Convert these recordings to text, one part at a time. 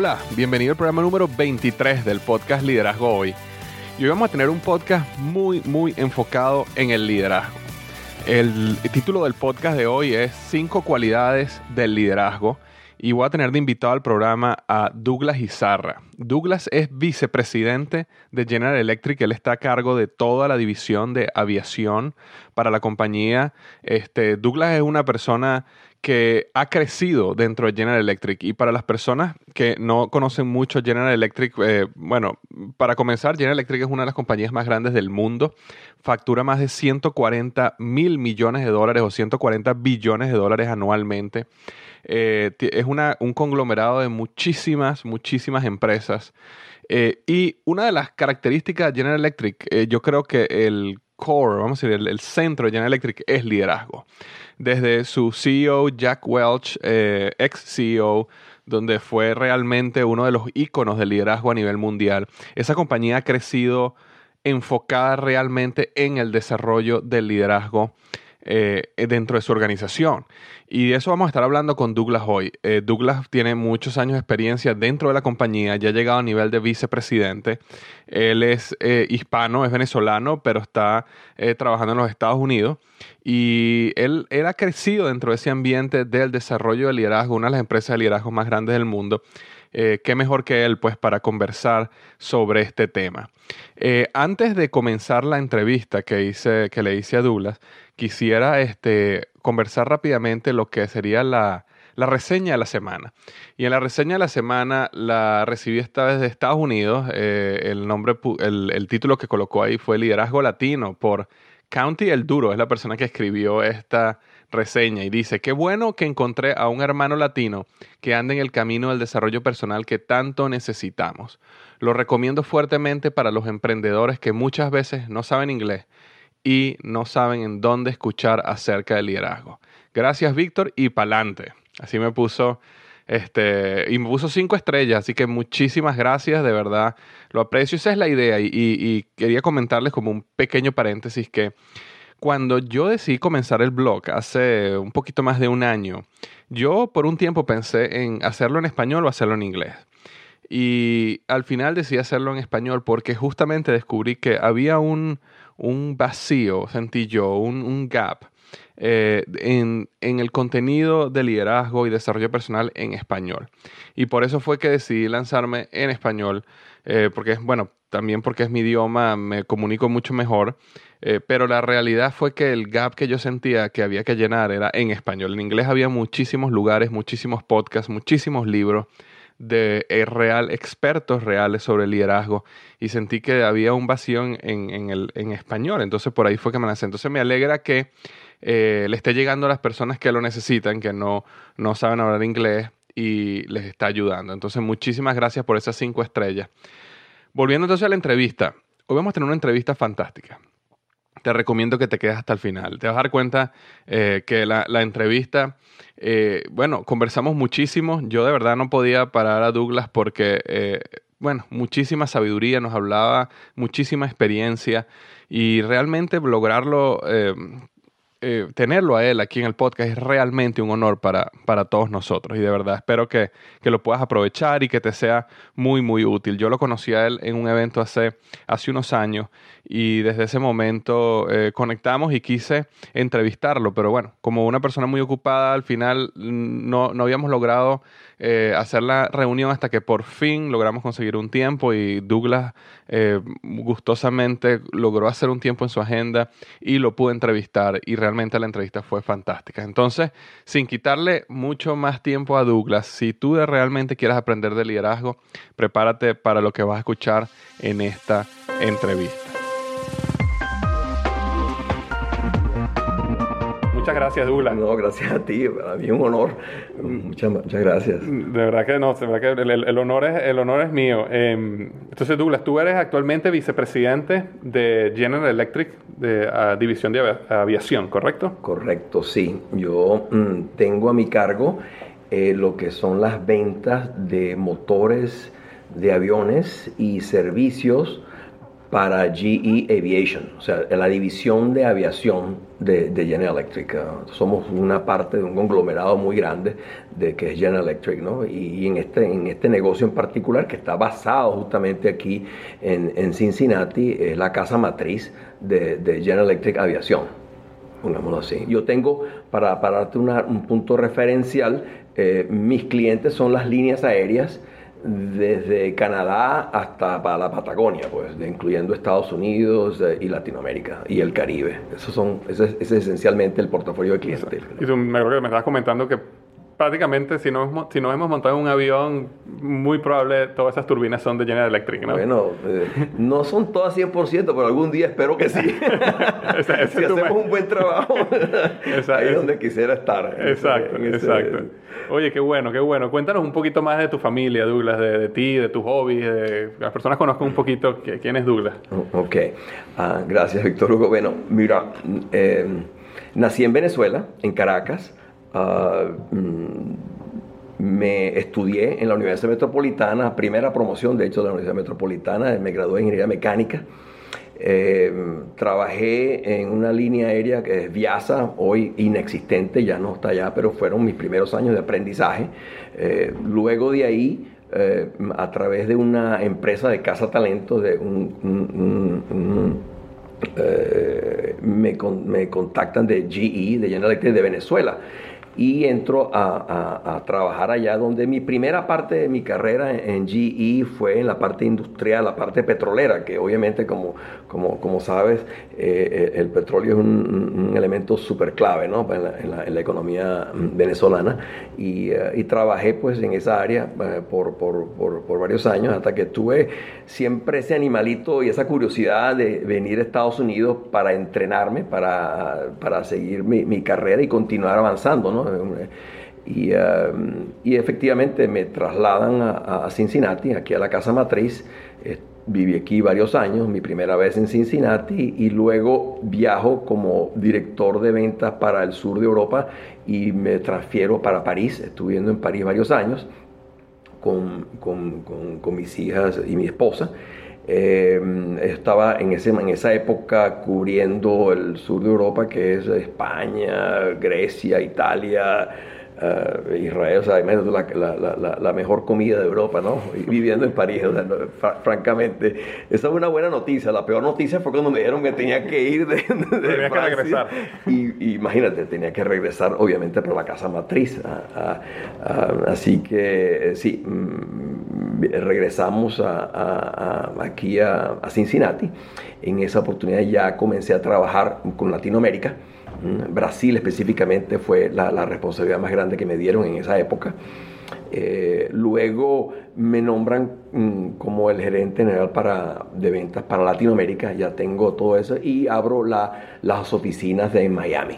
Hola, bienvenido al programa número 23 del podcast Liderazgo Hoy. Y hoy vamos a tener un podcast muy, muy enfocado en el liderazgo. El, título del podcast de hoy es 5 cualidades del liderazgo y voy a tener de invitado al programa a Douglas Izarra. Douglas es vicepresidente de General Electric, él está a cargo de toda la división de aviación para la compañía. Este, Douglas es una persona que ha crecido dentro de General Electric. Y para las personas que no conocen mucho General Electric, eh, bueno, para comenzar, General Electric es una de las compañías más grandes del mundo. Factura más de 140 mil millones de dólares o 140 billones de dólares anualmente. Eh, es una, un conglomerado de muchísimas, muchísimas empresas. Eh, y una de las características de General Electric, yo creo que el core, vamos a decir, el, centro de General Electric es liderazgo. Desde su CEO Jack Welch, eh, ex CEO, donde fue realmente uno de los íconos del liderazgo a nivel mundial. Esa compañía ha crecido enfocada realmente en el desarrollo del liderazgo eh, dentro de su organización. Y de eso vamos a estar hablando con Douglas hoy. Eh, Douglas tiene muchos años de experiencia dentro de la compañía, ya ha llegado a nivel de vicepresidente. Él es eh, hispano, es venezolano, pero está trabajando en los Estados Unidos. Y él, él, ha crecido dentro de ese ambiente del desarrollo del liderazgo, una de las empresas de liderazgo más grandes del mundo. Eh, qué mejor que él, pues, para conversar sobre este tema. Eh, antes de comenzar la entrevista que, hice, que le hice a Douglas, quisiera este, conversar rápidamente lo que sería la, reseña de la semana. Y en la reseña de la semana la recibí esta vez Estados Unidos. Eh, el, nombre, el, el, título que colocó ahí fue Liderazgo Latino por County El Duro. Es la persona que escribió esta reseña y dice, qué bueno que encontré a un hermano latino que anda en el camino del desarrollo personal que tanto necesitamos. Lo recomiendo fuertemente para los emprendedores que muchas veces no saben inglés y no saben en dónde escuchar acerca del liderazgo. Gracias Víctor y pa'lante. Así me puso este, y me puso cinco estrellas, así que muchísimas gracias, de verdad, lo aprecio, esa es la idea y, y quería comentarles como un pequeño paréntesis que cuando yo decidí comenzar el blog hace un poquito más de un año, yo por un tiempo pensé en hacerlo en español o hacerlo en inglés. Y al final decidí hacerlo en español porque justamente descubrí que había un, vacío, sentí yo, un, gap eh, en, el contenido de liderazgo y desarrollo personal en español. Y por eso fue que decidí lanzarme en español, eh, porque, bueno, también porque es mi idioma, me comunico mucho mejor Eh, pero la realidad fue que el gap que yo sentía que había que llenar era en español. En inglés había muchísimos lugares, muchísimos podcasts, muchísimos libros de eh, real, expertos reales sobre liderazgo y sentí que había un vacío en, el, en español. Entonces por ahí fue que me lancé. Entonces me alegra que eh, le esté llegando a las personas que lo necesitan, que no, no saben hablar inglés y les está ayudando. Entonces muchísimas gracias por esas cinco estrellas. Volviendo entonces a la entrevista. Hoy vamos a tener una entrevista fantástica te recomiendo que te quedes hasta el final. Te vas a dar cuenta eh, que la, entrevista, eh, bueno, conversamos muchísimo. Yo de verdad no podía parar a Douglas porque, eh, bueno, muchísima sabiduría nos hablaba, muchísima experiencia y realmente lograrlo eh, tenerlo a él aquí en el podcast es realmente un honor para, para todos nosotros y de verdad espero que, que, lo puedas aprovechar y que te sea muy muy útil. Yo lo conocí a él en un evento hace, hace unos años y desde ese momento eh, conectamos y quise entrevistarlo, pero bueno, como una persona muy ocupada al final no, no habíamos logrado eh, hacer la reunión hasta que por fin logramos conseguir un tiempo y Douglas eh, gustosamente logró hacer un tiempo en su agenda y lo pude entrevistar y realmente la entrevista fue fantástica. Entonces, sin quitarle mucho más tiempo a Douglas, si tú realmente quieres aprender de liderazgo, prepárate para lo que vas a escuchar en esta entrevista. Muchas gracias, Douglas. No, gracias a ti, para mí es un honor. Muchas, muchas gracias. De verdad que no, de verdad que el, honor, es, el honor es mío. Em, entonces, Douglas, tú eres actualmente vicepresidente de General Electric, de División de Aviación, ¿correcto? Correcto, sí. Yo mm, tengo a mi cargo eh, lo que son las ventas de motores de aviones y servicios para GE Aviation, o sea, la división de aviación de, General Electric. Uh, somos una parte de un conglomerado muy grande de que es General Electric, ¿no? Y, en, este, en este negocio en particular, que está basado justamente aquí en, Cincinnati, es la casa matriz de, General Electric Aviación, pongámoslo así. Yo tengo, para, para darte un punto referencial, eh, mis clientes son las líneas aéreas desde Canadá hasta para la Patagonia, pues, incluyendo Estados Unidos eh, y Latinoamérica y el Caribe. Eso son, ese, es esencialmente el portafolio de clientes. Y tú me me estabas comentando que prácticamente si nos, si nos hemos montado en un avión, muy probable todas esas turbinas son de General Electric, ¿no? Bueno, eh, no son todas 100%, pero algún día espero que sí. si hacemos un buen trabajo, ahí es donde quisiera estar. Exacto, exacto. Oye, qué bueno, qué bueno. Cuéntanos un poquito más de tu familia, Douglas, de, ti, de tus hobbies, de las personas conozcan un poquito quién es Douglas. Ok, ah, gracias Víctor Hugo. Bueno, mira, eh, nací en Venezuela, en Caracas. Mm, me estudié en la Universidad Metropolitana, primera promoción de hecho de la Universidad Metropolitana, me gradué en Ingeniería Mecánica. Eh, trabajé en una línea aérea que es Viasa, hoy inexistente, ya no está allá, pero fueron mis primeros años de aprendizaje. Eh, luego de ahí, eh, a través de una empresa de casa talentos, de un, me, me, contactan de GE, de General Electric de Venezuela y entro a, trabajar allá, donde mi primera parte de mi carrera en, GE fue en la parte industrial, la parte petrolera, que obviamente como, como, como sabes, eh, el petróleo es un, elemento súper clave ¿no? en, la, economía venezolana y, eh, y, trabajé pues en esa área eh, por, por, por, varios años hasta que tuve siempre ese animalito y esa curiosidad de venir a Estados Unidos para entrenarme, para, para seguir mi, mi carrera y continuar avanzando. ¿no? Y, um, y, efectivamente me trasladan a, Cincinnati, aquí a la casa matriz. Eh, viví aquí varios años, mi primera vez en Cincinnati, y luego viajo como director de ventas para el sur de Europa y me transfiero para París. Estuve en París varios años con, con, con, mis hijas y mi esposa. Eh, estaba en, ese, en esa época cubriendo el sur de Europa, que es España, Grecia, Italia, eh, Israel, o sea, la, la, la, mejor comida de Europa, ¿no? viviendo en París, o sea, francamente. Esa es una buena noticia. La peor noticia fue cuando me dijeron que tenía que ir de, de que regresar. Y, imagínate, tenía que regresar, obviamente, por la casa matriz. así que, sí, mm, regresamos aquí a, Cincinnati. En esa oportunidad ya comencé a trabajar con Latinoamérica. Mm, Brasil específicamente fue la, responsabilidad más grande que me dieron en esa época. Eh, luego me nombran mm, como el gerente general para, de ventas para Latinoamérica, ya tengo todo eso, y abro las oficinas de Miami.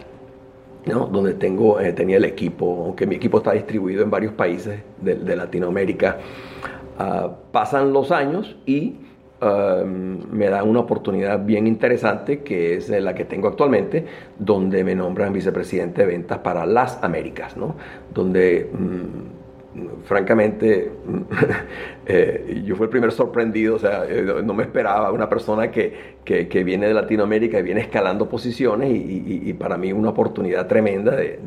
donde tengo, eh, tenía el equipo, aunque mi equipo está distribuido en varios países de, Latinoamérica. Ah, pasan los años y um, me dan una oportunidad bien interesante, que es la que tengo actualmente, donde me nombran vicepresidente de ventas para las Américas, ¿no? donde... Mm, francamente, eh, yo fui el primer sorprendido, o sea, eh, no me esperaba una persona que, que, viene de Latinoamérica y viene escalando posiciones y, para mí una oportunidad tremenda de,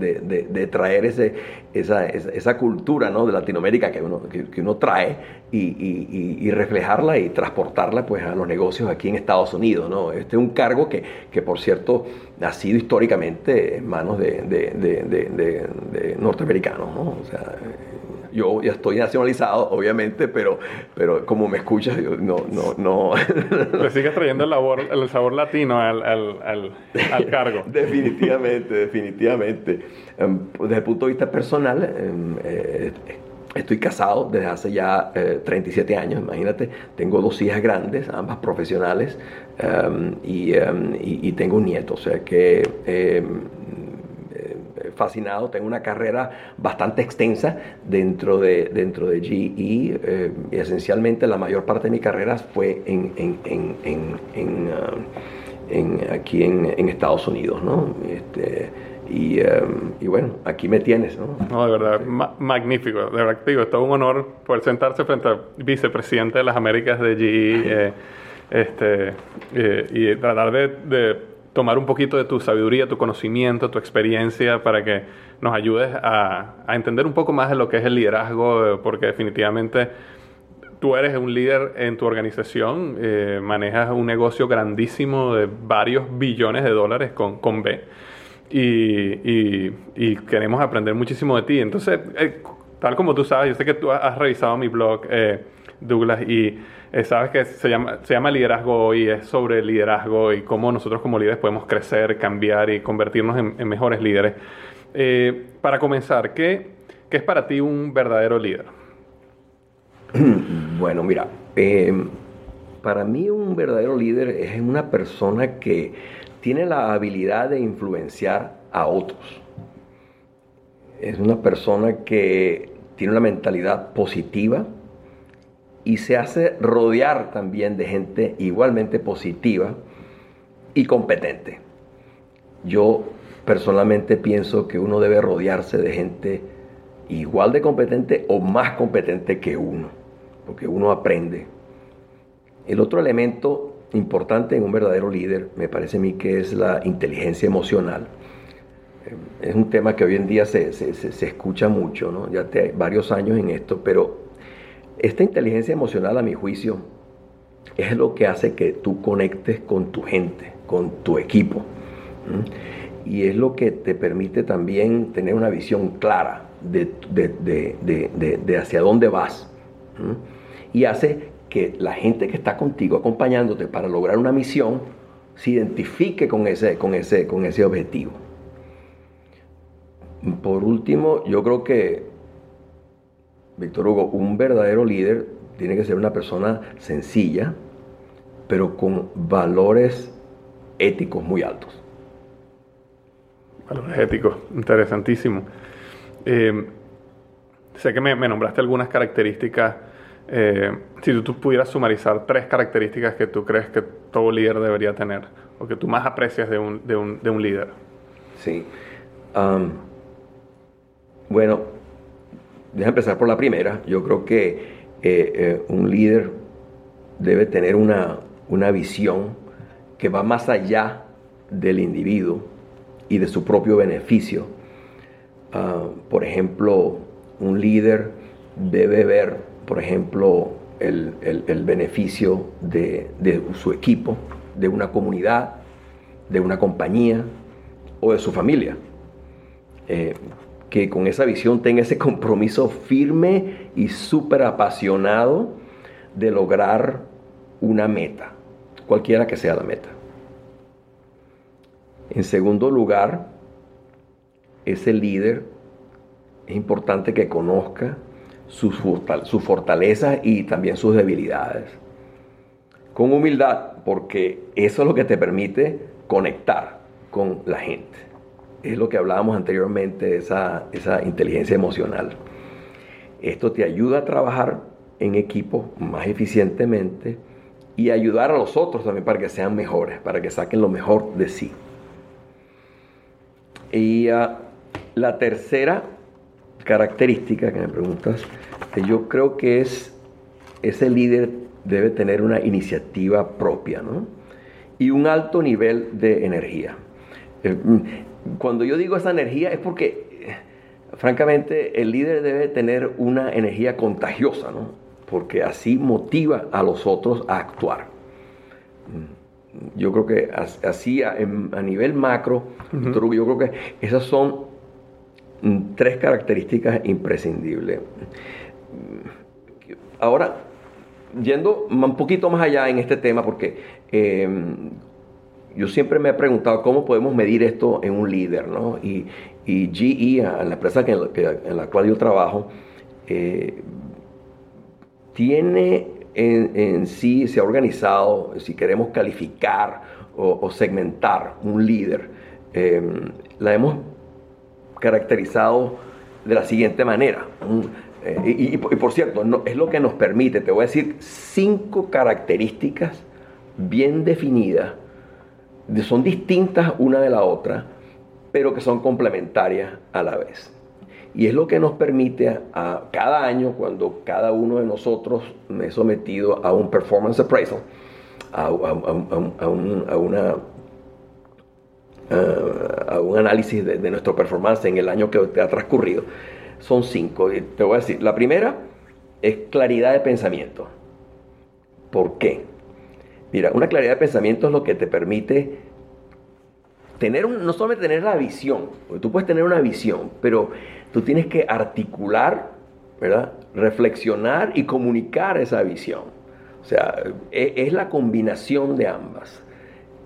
de, traer ese, esa, esa, cultura ¿no? de Latinoamérica que uno, que, uno trae y, reflejarla y transportarla pues, a los negocios aquí en Estados Unidos. ¿no? Este es un cargo que, que por cierto, ha sido históricamente en manos de, norteamericanos. ¿no? Yo ya estoy nacionalizado, obviamente, pero, pero como me escuchas, no, no, no. Le sigues trayendo el, el sabor latino al, al, al, cargo. definitivamente, definitivamente. Em, desde el punto de vista personal, em, eh, Estoy casado desde hace ya 37 eh, años, imagínate. Tengo dos hijas grandes, ambas profesionales, em, y, y, tengo un nieto. O sea que fascinado, tengo una carrera bastante extensa dentro de, dentro de GE eh, y esencialmente la mayor parte de mi carrera fue en, uh, aquí en, Estados Unidos, ¿no? Este, um, y, bueno, aquí me tienes, ¿no? No, de verdad, magnífico. De verdad digo, es todo un honor poder sentarse frente al vicepresidente de las Américas de GE eh, este, eh, y tratar de tomar un poquito de tu sabiduría, tu conocimiento, tu experiencia para que nos ayudes a, entender un poco más de lo que es el liderazgo, porque definitivamente tú eres un líder en tu organización, eh, manejas un negocio grandísimo de varios billones de dólares con, con B y, queremos aprender muchísimo de ti. Entonces, eh, tal como tú sabes, yo sé que tú has revisado mi blog, eh, Douglas, y eh, sabes que se llama, se llama liderazgo y es sobre liderazgo y cómo nosotros como líderes podemos crecer, cambiar y convertirnos en, mejores líderes. Eh, para comenzar, ¿qué, ¿qué, es para ti un verdadero líder? Bueno, mira, em, para mí un verdadero líder es una persona que tiene la habilidad de influenciar a otros. Es una persona que tiene una mentalidad positiva, y se hace rodear también de gente igualmente positiva y competente. Yo personalmente pienso que uno debe rodearse de gente igual de competente o más competente que uno, porque uno aprende. El otro elemento importante en un verdadero líder me parece a mí que es la inteligencia emocional. Es un tema que hoy en día se, escucha mucho, ¿no? ya te, varios años en esto, pero esta inteligencia emocional, a mi juicio, es lo que hace que tú conectes con tu gente, con tu equipo. Y es lo que te permite también tener una visión clara de, hacia dónde vas. Y hace que la gente que está contigo acompañándote para lograr una misión se identifique con ese, con ese, con ese objetivo. Por último, yo creo que Víctor Hugo, un verdadero líder tiene que ser una persona sencilla, pero con valores éticos muy altos. Valores éticos, interesantísimo. Eh, sé que me, nombraste algunas características. Eh, si tú, pudieras sumarizar tres características que tú crees que todo líder debería tener, o que tú más aprecias de un, de un, de un líder. Sí. bueno, Deja empezar por la primera. Yo creo que eh, eh, un líder debe tener una, visión que va más allá del individuo y de su propio beneficio. Ah, por ejemplo, un líder debe ver, por ejemplo, el, beneficio de, su equipo, de una comunidad, de una compañía o de su familia. Eh, que con esa visión tenga ese compromiso firme y súper apasionado de lograr una meta, cualquiera que sea la meta. En segundo lugar, ese líder es importante que conozca sus, fortalezas y también sus debilidades. Con humildad, porque eso es lo que te permite conectar con la gente es lo que hablábamos anteriormente, esa, esa inteligencia emocional. Esto te ayuda a trabajar en equipo más eficientemente y ayudar a los otros también para que sean mejores, para que saquen lo mejor de sí. Y ah, la tercera característica que me preguntas, que yo creo que es, ese líder debe tener una iniciativa propia, ¿no? Y un alto nivel de energía. Eh, cuando yo digo esa energía es porque, francamente, el líder debe tener una energía contagiosa, ¿no? Porque así motiva a los otros a actuar. Yo creo que así a, nivel macro, yo creo que esas son tres características imprescindibles. Ahora, yendo un poquito más allá en este tema, porque eh, yo siempre me he preguntado cómo podemos medir esto en un líder, ¿no? Y, y GE, la empresa en la cual yo trabajo, eh, tiene en, sí, se ha organizado, si queremos calificar o, segmentar un líder, em, la hemos caracterizado de la siguiente manera. Eh, y, por cierto, es lo que nos permite, te voy a decir, cinco características bien definidas son distintas una de la otra, pero que son complementarias a la vez. Y es lo que nos permite a, cada año, cuando cada uno de nosotros he sometido a un performance appraisal, a, un, una, a un análisis de, de, nuestro performance en el año que ha transcurrido, son cinco. Te voy a decir, la primera es claridad de pensamiento. ¿Por qué? Mira, una claridad de pensamiento es lo que te permite tener no solamente tener la visión, porque tú puedes tener una visión, pero tú tienes que articular, ¿verdad? Reflexionar y comunicar esa visión. O sea, e, es, la combinación de ambas.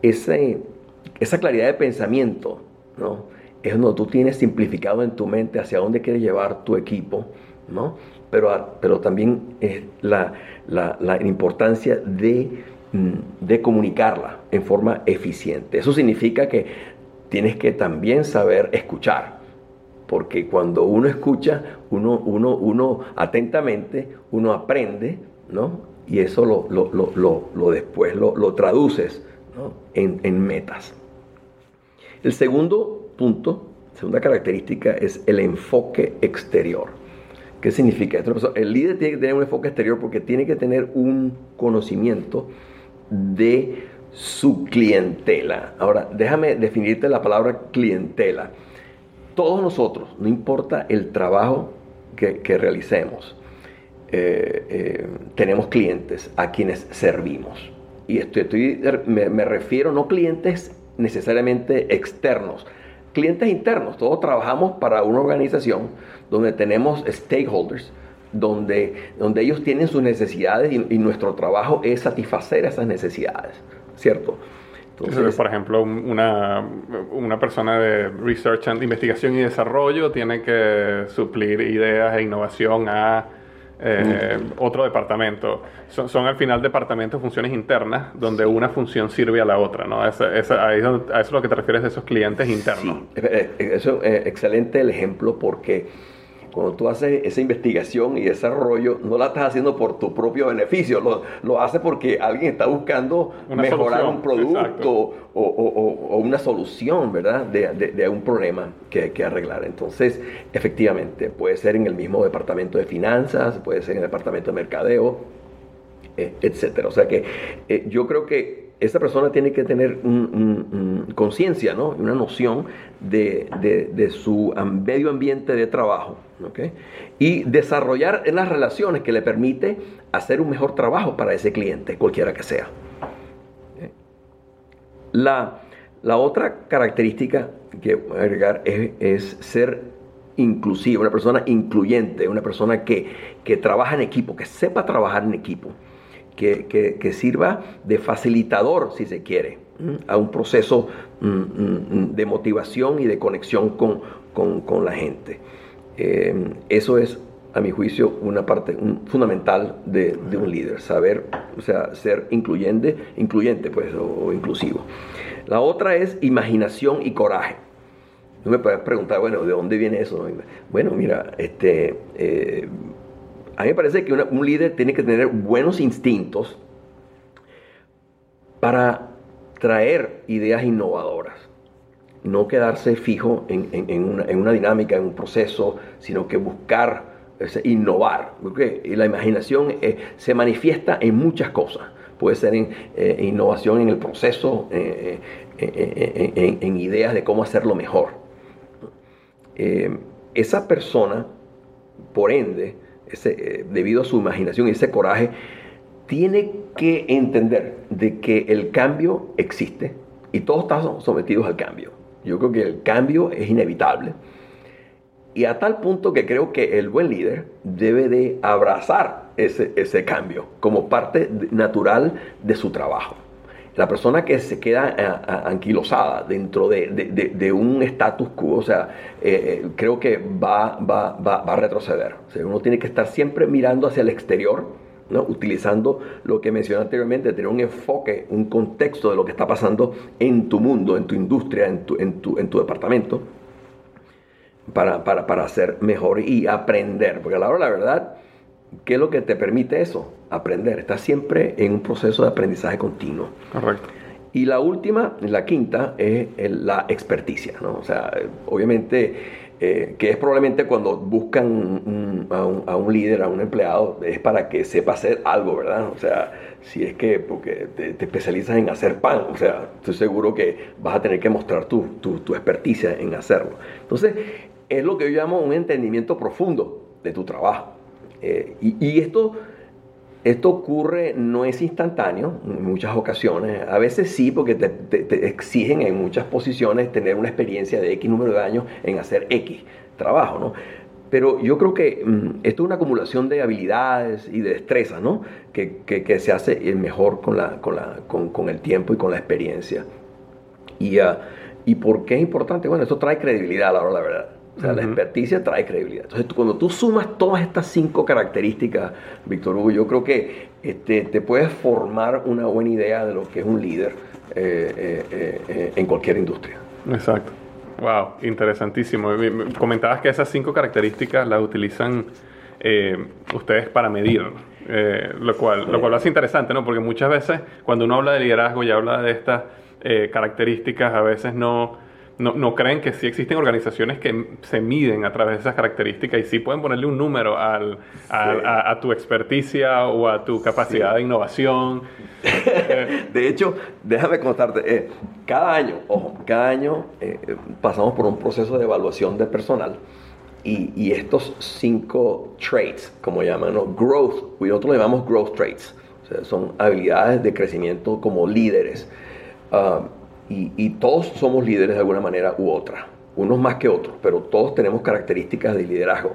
Esa claridad de pensamiento, ¿no? Es donde tú tienes simplificado en tu mente hacia dónde quieres llevar tu equipo, ¿no? Pero, pero también es la, la importancia de de comunicarla en forma eficiente. Eso significa que tienes que también saber escuchar, porque cuando uno escucha, uno, uno, uno atentamente, uno aprende, ¿no? Y eso lo, lo, después lo, traduces en, en metas. El segundo punto, segunda característica, es el enfoque exterior. ¿Qué significa esto? El líder tiene que tener un enfoque exterior porque tiene que tener un conocimiento de su clientela. Ahora, déjame definirte la palabra clientela. Todos nosotros, no importa el trabajo que, realicemos, eh, eh, tenemos clientes a quienes servimos. Y estoy, me, me refiero no clientes necesariamente externos, clientes internos. Todos trabajamos para una organización donde tenemos stakeholders, donde, donde ellos tienen sus necesidades y, nuestro trabajo es satisfacer esas necesidades, ¿cierto? Entonces, por ejemplo, una, una, persona de research, and investigación y desarrollo tiene que suplir ideas e innovación a eh, otro departamento. Son, son, al final departamentos, funciones internas, donde una función sirve a la otra, ¿no? a eso es lo que te refieres de esos clientes internos. Sí, eh, eh, eso es excelente el ejemplo porque cuando tú haces esa investigación y desarrollo, no la estás haciendo por tu propio beneficio, lo, lo haces porque alguien está buscando mejorar un producto o, una solución, ¿verdad? De, de, un problema que hay que arreglar. Entonces, efectivamente, puede ser en el mismo departamento de finanzas, puede ser en el departamento de mercadeo, eh, etcétera. O sea que eh, yo creo que esa persona tiene que tener conciencia, ¿no? una noción de, su medio ambiente de trabajo y desarrollar las relaciones que le permite hacer un mejor trabajo para ese cliente, cualquiera que sea. La, otra característica que voy a agregar es, ser inclusiva, una persona incluyente, una persona que, que trabaja en equipo, que sepa trabajar en equipo, que, sirva de facilitador, si se quiere, a un proceso de motivación y de conexión con, con, con la gente. Eh, eso es a mi juicio, una parte fundamental de, un líder, saber, o sea, ser incluyente, incluyente pues, o, inclusivo. La otra es imaginación y coraje. Tú me puedes preguntar, bueno, ¿de dónde viene eso? Bueno, mira, este, eh, a mí me parece que un líder tiene que tener buenos instintos para traer ideas innovadoras. No quedarse fijo en, una, dinámica, en un proceso, sino que buscar innovar. Y la imaginación eh, se manifiesta en muchas cosas. Puede ser en eh, innovación en el proceso, eh, en, ideas de cómo hacerlo mejor. esa persona, por ende, debido a su imaginación y ese coraje, tiene que entender de que el cambio existe y todos estamos sometidos al cambio. Yo creo que el cambio es inevitable y a tal punto que creo que el buen líder debe de abrazar ese, ese cambio como parte natural de su trabajo. La persona que se queda eh, anquilosada dentro de, de, un status quo, o sea, eh, eh, creo que va, va, va, va, a retroceder. O sea, uno tiene que estar siempre mirando hacia el exterior, ¿no? utilizando lo que mencioné anteriormente, tener un enfoque, un contexto de lo que está pasando en tu mundo, en tu industria, en tu, en tu, en tu departamento para, para, para hacer mejor y aprender. Porque a la hora la verdad, ¿qué es lo que te permite eso? Aprender. Estás siempre en un proceso de aprendizaje continuo. Correcto. Y la última, la quinta, es la experticia. ¿no? O sea, obviamente, eh, que es probablemente cuando buscan a, un, a, un, líder, a un empleado, es para que sepa hacer algo, ¿verdad? O sea, si es que porque te, especializas en hacer pan, o sea, estoy seguro que vas a tener que mostrar tu, tu, tu experticia en hacerlo. Entonces, es lo que yo llamo un entendimiento profundo de tu trabajo. Eh, y, esto, esto ocurre, no es instantáneo en muchas ocasiones. A veces sí, porque te, exigen en muchas posiciones tener una experiencia de X número de años en hacer X trabajo, ¿no? Pero yo creo que mm, esto es una acumulación de habilidades y de destrezas, ¿no? Que, que, se hace mejor con, la, con, la, con, con, el tiempo y con la experiencia. Y, uh, ¿Y por qué es importante? Bueno, esto trae credibilidad, la verdad. O sea, la experticia trae credibilidad. Entonces, cuando tú sumas todas estas cinco características, Víctor Hugo, yo creo que este, te puedes formar una buena idea de lo que es un líder eh, eh, eh, en cualquier industria. Exacto. Wow, interesantísimo. Comentabas que esas cinco características las utilizan ustedes para medir, lo, cual, lo cual lo hace interesante, ¿no? Porque muchas veces cuando uno habla de liderazgo y habla de estas características, a veces no no, no, creen que sí existen organizaciones que se miden a través de esas características y sí pueden ponerle un número al, a, tu experticia o a tu capacidad de innovación. de hecho, déjame contarte, eh, cada año, ojo, cada año eh, pasamos por un proceso de evaluación de personal y, y estos cinco traits, como llaman, ¿no? growth, nosotros le llamamos growth traits, o sea, son habilidades de crecimiento como líderes. Uh, y, todos somos líderes de alguna manera u otra, unos más que otros, pero todos tenemos características de liderazgo.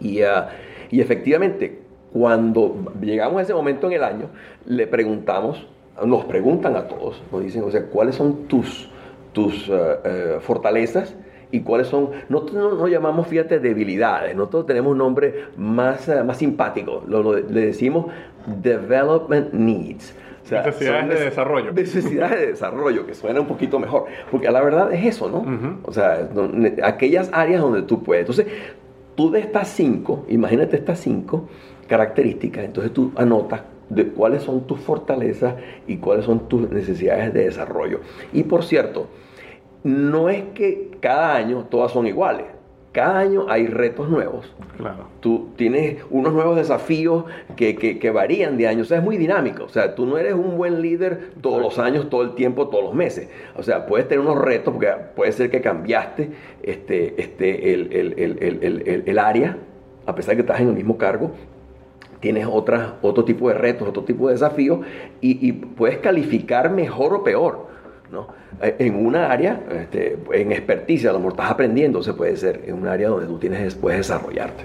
Y, ah, y efectivamente, cuando llegamos a ese momento en el año, le preguntamos, nos preguntan a todos, nos dicen, o sea, ¿cuáles son tus, tus ah, eh, fortalezas? y cuáles son, nosotros no, llamamos, fíjate, debilidades, nosotros tenemos un nombre más, ah, más simpático, lo, le decimos development needs necesidades de desarrollo. Necesidades de desarrollo, que suena un poquito mejor. Porque la verdad es eso, ¿no? O sea, aquellas áreas donde tú puedes. Entonces, tú de estas cinco, imagínate estas cinco características, entonces tú anotas de cuáles son tus fortalezas y cuáles son tus necesidades de desarrollo. Y por cierto, no es que cada año todas son iguales cada año hay retos nuevos. Claro. Tú tienes unos nuevos desafíos que, que, varían de año. O sea, es muy dinámico. O sea, tú no eres un buen líder todos los años, todo el tiempo, todos los meses. O sea, puedes tener unos retos porque puede ser que cambiaste este, este, el, el, el, área, a pesar de que estás en el mismo cargo. Tienes otras, otro tipo de retos, otro tipo de desafíos y, y puedes calificar mejor o peor ¿no? Eh, en una área, este, en experticia, a lo mejor estás aprendiendo, se puede ser en un área donde tú tienes después desarrollarte.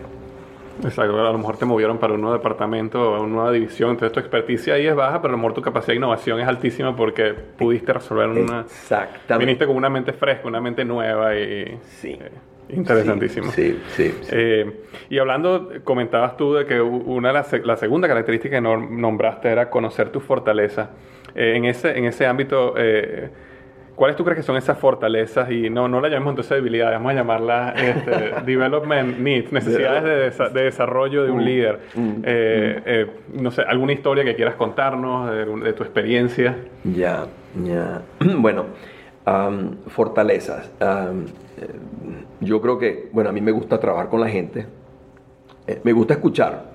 Exacto, a lo mejor te movieron para un nuevo departamento o una nueva división, entonces tu experticia ahí es baja, pero a lo mejor tu capacidad de innovación es altísima porque pudiste resolver una... Exactamente. Viniste con una mente fresca, una mente nueva y... Sí. Eh, interesantísimo. Sí, sí. sí, Eh, y hablando, comentabas tú de que una de las, la segunda característica que nombraste era conocer tus fortalezas. Eh, en, ese, en ese ámbito... Eh, ¿Cuáles tú crees que son esas fortalezas? Y no, no las llamemos entonces debilidades, vamos a llamarlas este, development needs, necesidades de, desa- de desarrollo de un Mm, líder. mm, Eh, eh, no sé, alguna historia que quieras contarnos de, de tu experiencia. Ya, ya. Bueno, fortalezas. Eh, yo creo que, bueno, a mí me gusta trabajar con la gente. Eh, me gusta escuchar.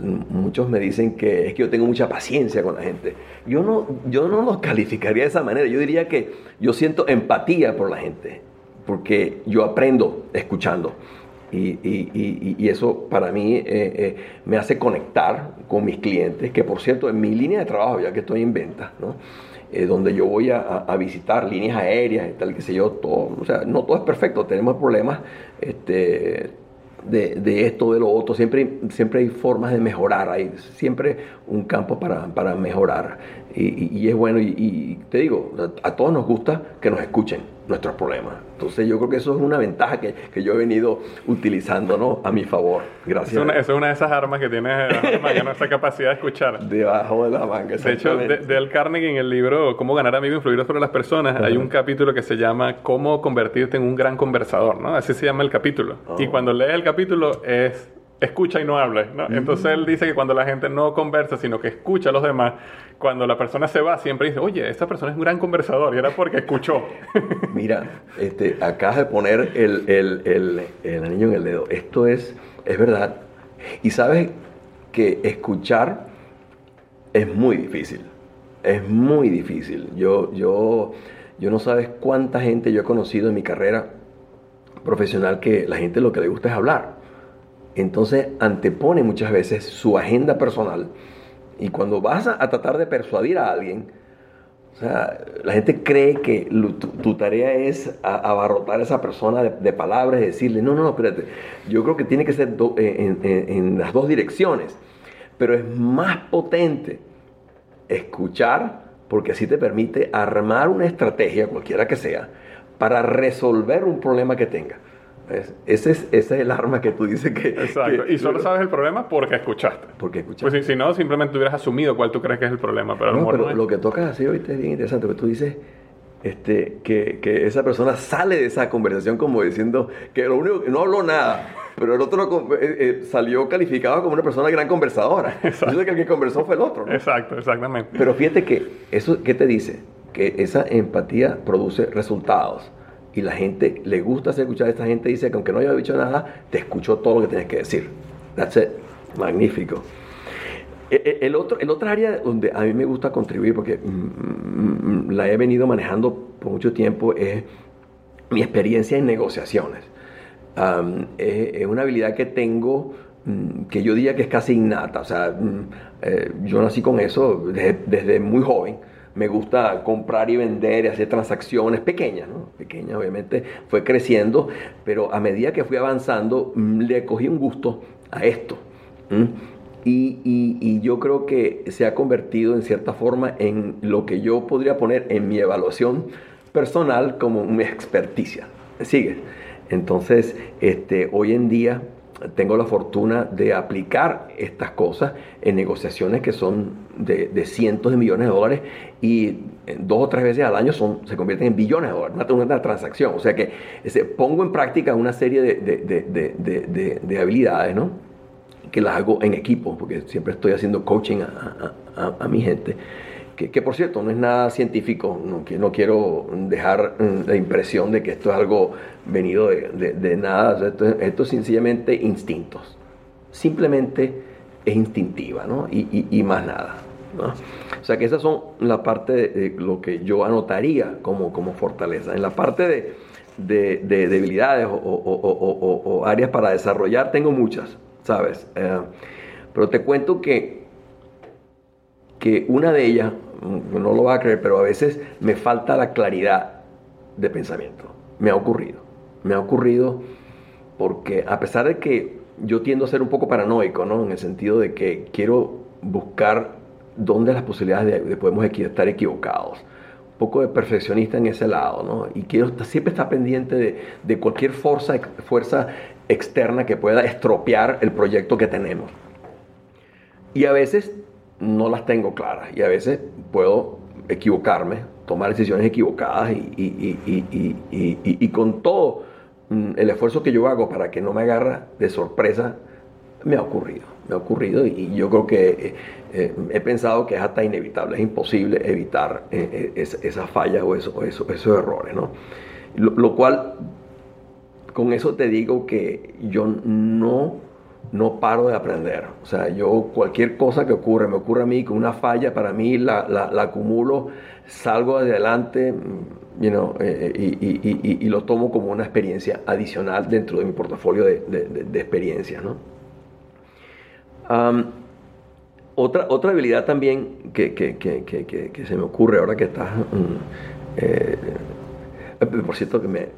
M- Muchos me dicen que es que yo tengo mucha paciencia con la gente. Yo no, yo no lo calificaría de esa manera. Yo diría que yo siento empatía por la gente, porque yo aprendo escuchando. Y, eso para mí eh, me hace conectar con mis clientes, que por cierto, en mi línea de trabajo, ya que estoy en venta, ¿no? Eh, donde yo voy a, visitar líneas aéreas y tal, que sé yo, todo, o sea, no todo es perfecto, tenemos problemas este, de, esto, de lo otro, siempre, siempre hay formas de mejorar, hay siempre un campo para, mejorar. Y, es bueno, y, y te digo, a todos nos gusta que nos escuchen nuestros problemas. Entonces yo creo que eso es una ventaja que, que yo he venido utilizando ¿no? a mi favor. Gracias. Esa es, una, es una de esas armas que tiene Mariano, esa capacidad de escuchar. Debajo de la manga. De hecho, de. Dale Carnegie en el libro Cómo ganar amigos e influir sobre las personas, hay un capítulo que se llama Cómo convertirte en un gran conversador, ¿no? Así se llama el capítulo. Y Oh. cuando lees el capítulo es escucha y no hables, ¿no? Entonces él dice que cuando la gente no conversa, sino que escucha a los demás, cuando la persona se va, siempre dice, oye, esta persona es un gran conversador, y era porque escuchó. Mira, este, acabas de poner el, el, el, el anillo en el dedo. Esto es, es verdad. Y sabes que escuchar es muy difícil. Es muy difícil. Yo, yo, yo no sabes cuánta gente yo he conocido en mi carrera profesional que la gente lo que le gusta es hablar. Entonces antepone muchas veces su agenda personal. Y cuando vas a, tratar de persuadir a alguien, o sea, la gente cree que tu, tarea es abarrotar a esa persona de, palabras y decirle, no, no, no, espérate. Yo creo que tiene que ser do- en, en- en las dos direcciones. Pero es más potente escuchar porque así te permite armar una estrategia, cualquiera que sea, para resolver un problema que tenga. ¿Ves? Ese es, ese es el arma que tú dices que... Exacto. que- y solo sabes el problema porque escuchaste. Porque escuchar. Pues si, si no, simplemente hubieras asumido cuál tú crees que es el problema, pero No, mejor pero no es. lo que tocas así ahorita es bien interesante, porque tú dices este, que, que esa persona sale de esa conversación como diciendo que lo único que no habló nada, pero el otro eh, eh, salió calificado como una persona gran conversadora. Entonces que el que conversó fue el otro. ¿no? Exacto, exactamente. Pero fíjate que eso, ¿qué te dice? Que esa empatía produce resultados. Y la gente le gusta hacer escuchar a esta gente, dice que aunque no haya dicho nada, te escuchó todo lo que tienes que decir. That's it. Magnífico. E- e- El otro, el otro área donde a mí me gusta contribuir, porque mm, mm, la he venido manejando por mucho tiempo, es mi experiencia en negociaciones. Es, una habilidad que tengo mm, que yo diría que es casi innata. O sea, eh, yo nací con eso desde muy joven. Me gusta comprar y vender y hacer transacciones pequeñas, ¿no? Pequeñas, obviamente. Fue creciendo, pero a medida que fui avanzando, mm, le cogí un gusto a esto. Y, y- y yo creo que se ha convertido en cierta forma en lo que yo podría poner en mi evaluación personal como mi experticia. ¿Me ¿Sigues? Entonces, este, hoy en día tengo la fortuna de aplicar estas cosas en negociaciones que son de, cientos de millones de dólares y dos o tres veces al año son, se convierten en billones de dólares, una, una transacción. O sea que pongo en práctica una serie de, de- de- de- de- de- de habilidades, que las hago en equipo, porque siempre estoy haciendo coaching a, mi gente. Que, por cierto, no es nada científico, no, no quiero dejar mm, la impresión de que esto es algo venido de, nada, esto, es- sencillamente instintos. Simplemente es instintiva, ¿no? Y- y más nada. ¿No? O sea que esas son la parte de, lo que yo anotaría como, como fortaleza. En la parte de, de- de debilidades o, áreas para desarrollar, tengo muchas, ¿sabes? Eh, pero te cuento que, que una de ellas no lo vas a creer, pero a veces me falta la claridad de pensamiento. Me ha ocurrido. Me ha ocurrido porque a pesar de que yo tiendo a ser un poco paranoico, ¿no? En el sentido de que quiero buscar dónde las posibilidades de, podemos estar equivocados. Un poco de perfeccionista en ese lado, ¿no? Y quiero siempre estar pendiente de, de cualquier fuerza, fuerza externa que pueda estropear el proyecto que tenemos. Y a veces no las tengo claras y a veces puedo equivocarme, tomar decisiones equivocadas y, con todo mm, el esfuerzo que yo hago para que no me agarra de sorpresa, me ha ocurrido, me ha ocurrido y yo creo que eh, eh, he pensado que es hasta inevitable, es imposible evitar eh, esas fallas o, eso, esos errores, ¿no? lo cual, con eso te digo que yo no no paro de aprender. O sea, yo cualquier cosa que ocurre, me ocurre a mí con una falla, para mí la, la, acumulo, salgo adelante mm, you eh, y, y, lo tomo como una experiencia adicional dentro de mi portafolio de, de, experiencias. ¿no? Otra, otra habilidad también que, que, que, que, se me ocurre ahora que estás... Mm, eh, eh, por cierto, que me,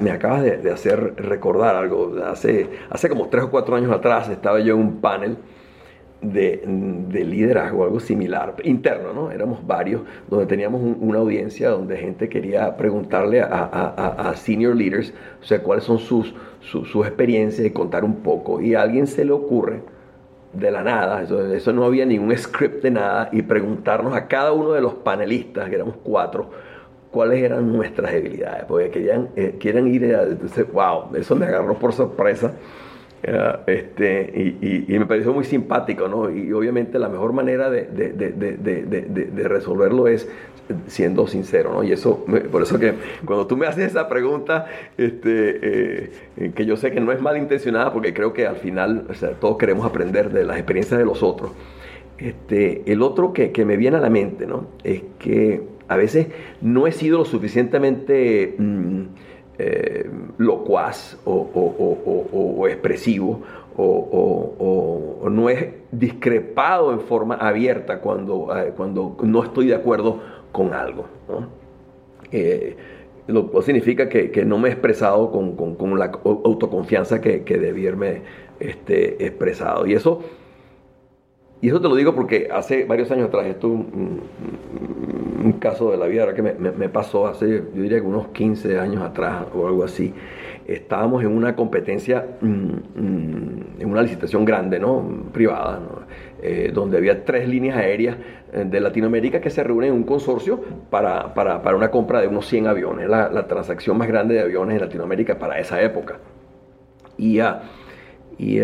me, acabas de, hacer recordar algo. Hace, hace como tres o cuatro años atrás estaba yo en un panel de, de liderazgo, algo similar, interno, ¿no? Éramos varios, donde teníamos una audiencia donde gente quería preguntarle a, a, senior leaders, o sea, cuáles son sus, sus, experiencias y contar un poco. Y a alguien se le ocurre de la nada, eso, eso no había ningún script de nada, y preguntarnos a cada uno de los panelistas, que éramos cuatro, cuáles eran nuestras debilidades, porque eh, quieren ir a, entonces, wow, eso me agarró por sorpresa. este, y, y, me pareció muy simpático, ¿no? Y obviamente la mejor manera de, de, de, de, resolverlo es siendo sincero, ¿no? Y eso, por eso que cuando tú me haces esa pregunta, este, eh, que yo sé que no es malintencionada, porque creo que al final o todos queremos aprender de las experiencias de los otros. Este, el otro que, que me viene a la mente, ¿no? Es que a veces no he sido lo suficientemente mm, eh, locuaz o, expresivo o, no he discrepado en forma abierta cuando, eh, cuando no estoy de acuerdo con algo. Eh, lo cual significa que, no me he expresado con, la autoconfianza que, que debí haberme este, expresado. Y eso y eso te lo digo porque hace varios años atrás, esto un, un, caso de la vida que me, pasó hace, yo diría que unos 15 años atrás o algo así. Estábamos en una competencia, mm, mm, en una licitación grande, ¿no? Privada, eh, donde había tres líneas aéreas eh, de Latinoamérica que se reúnen en un consorcio para, para, para una compra de unos 100 aviones, la, la, transacción más grande de aviones en Latinoamérica para esa época. Y, uh, y,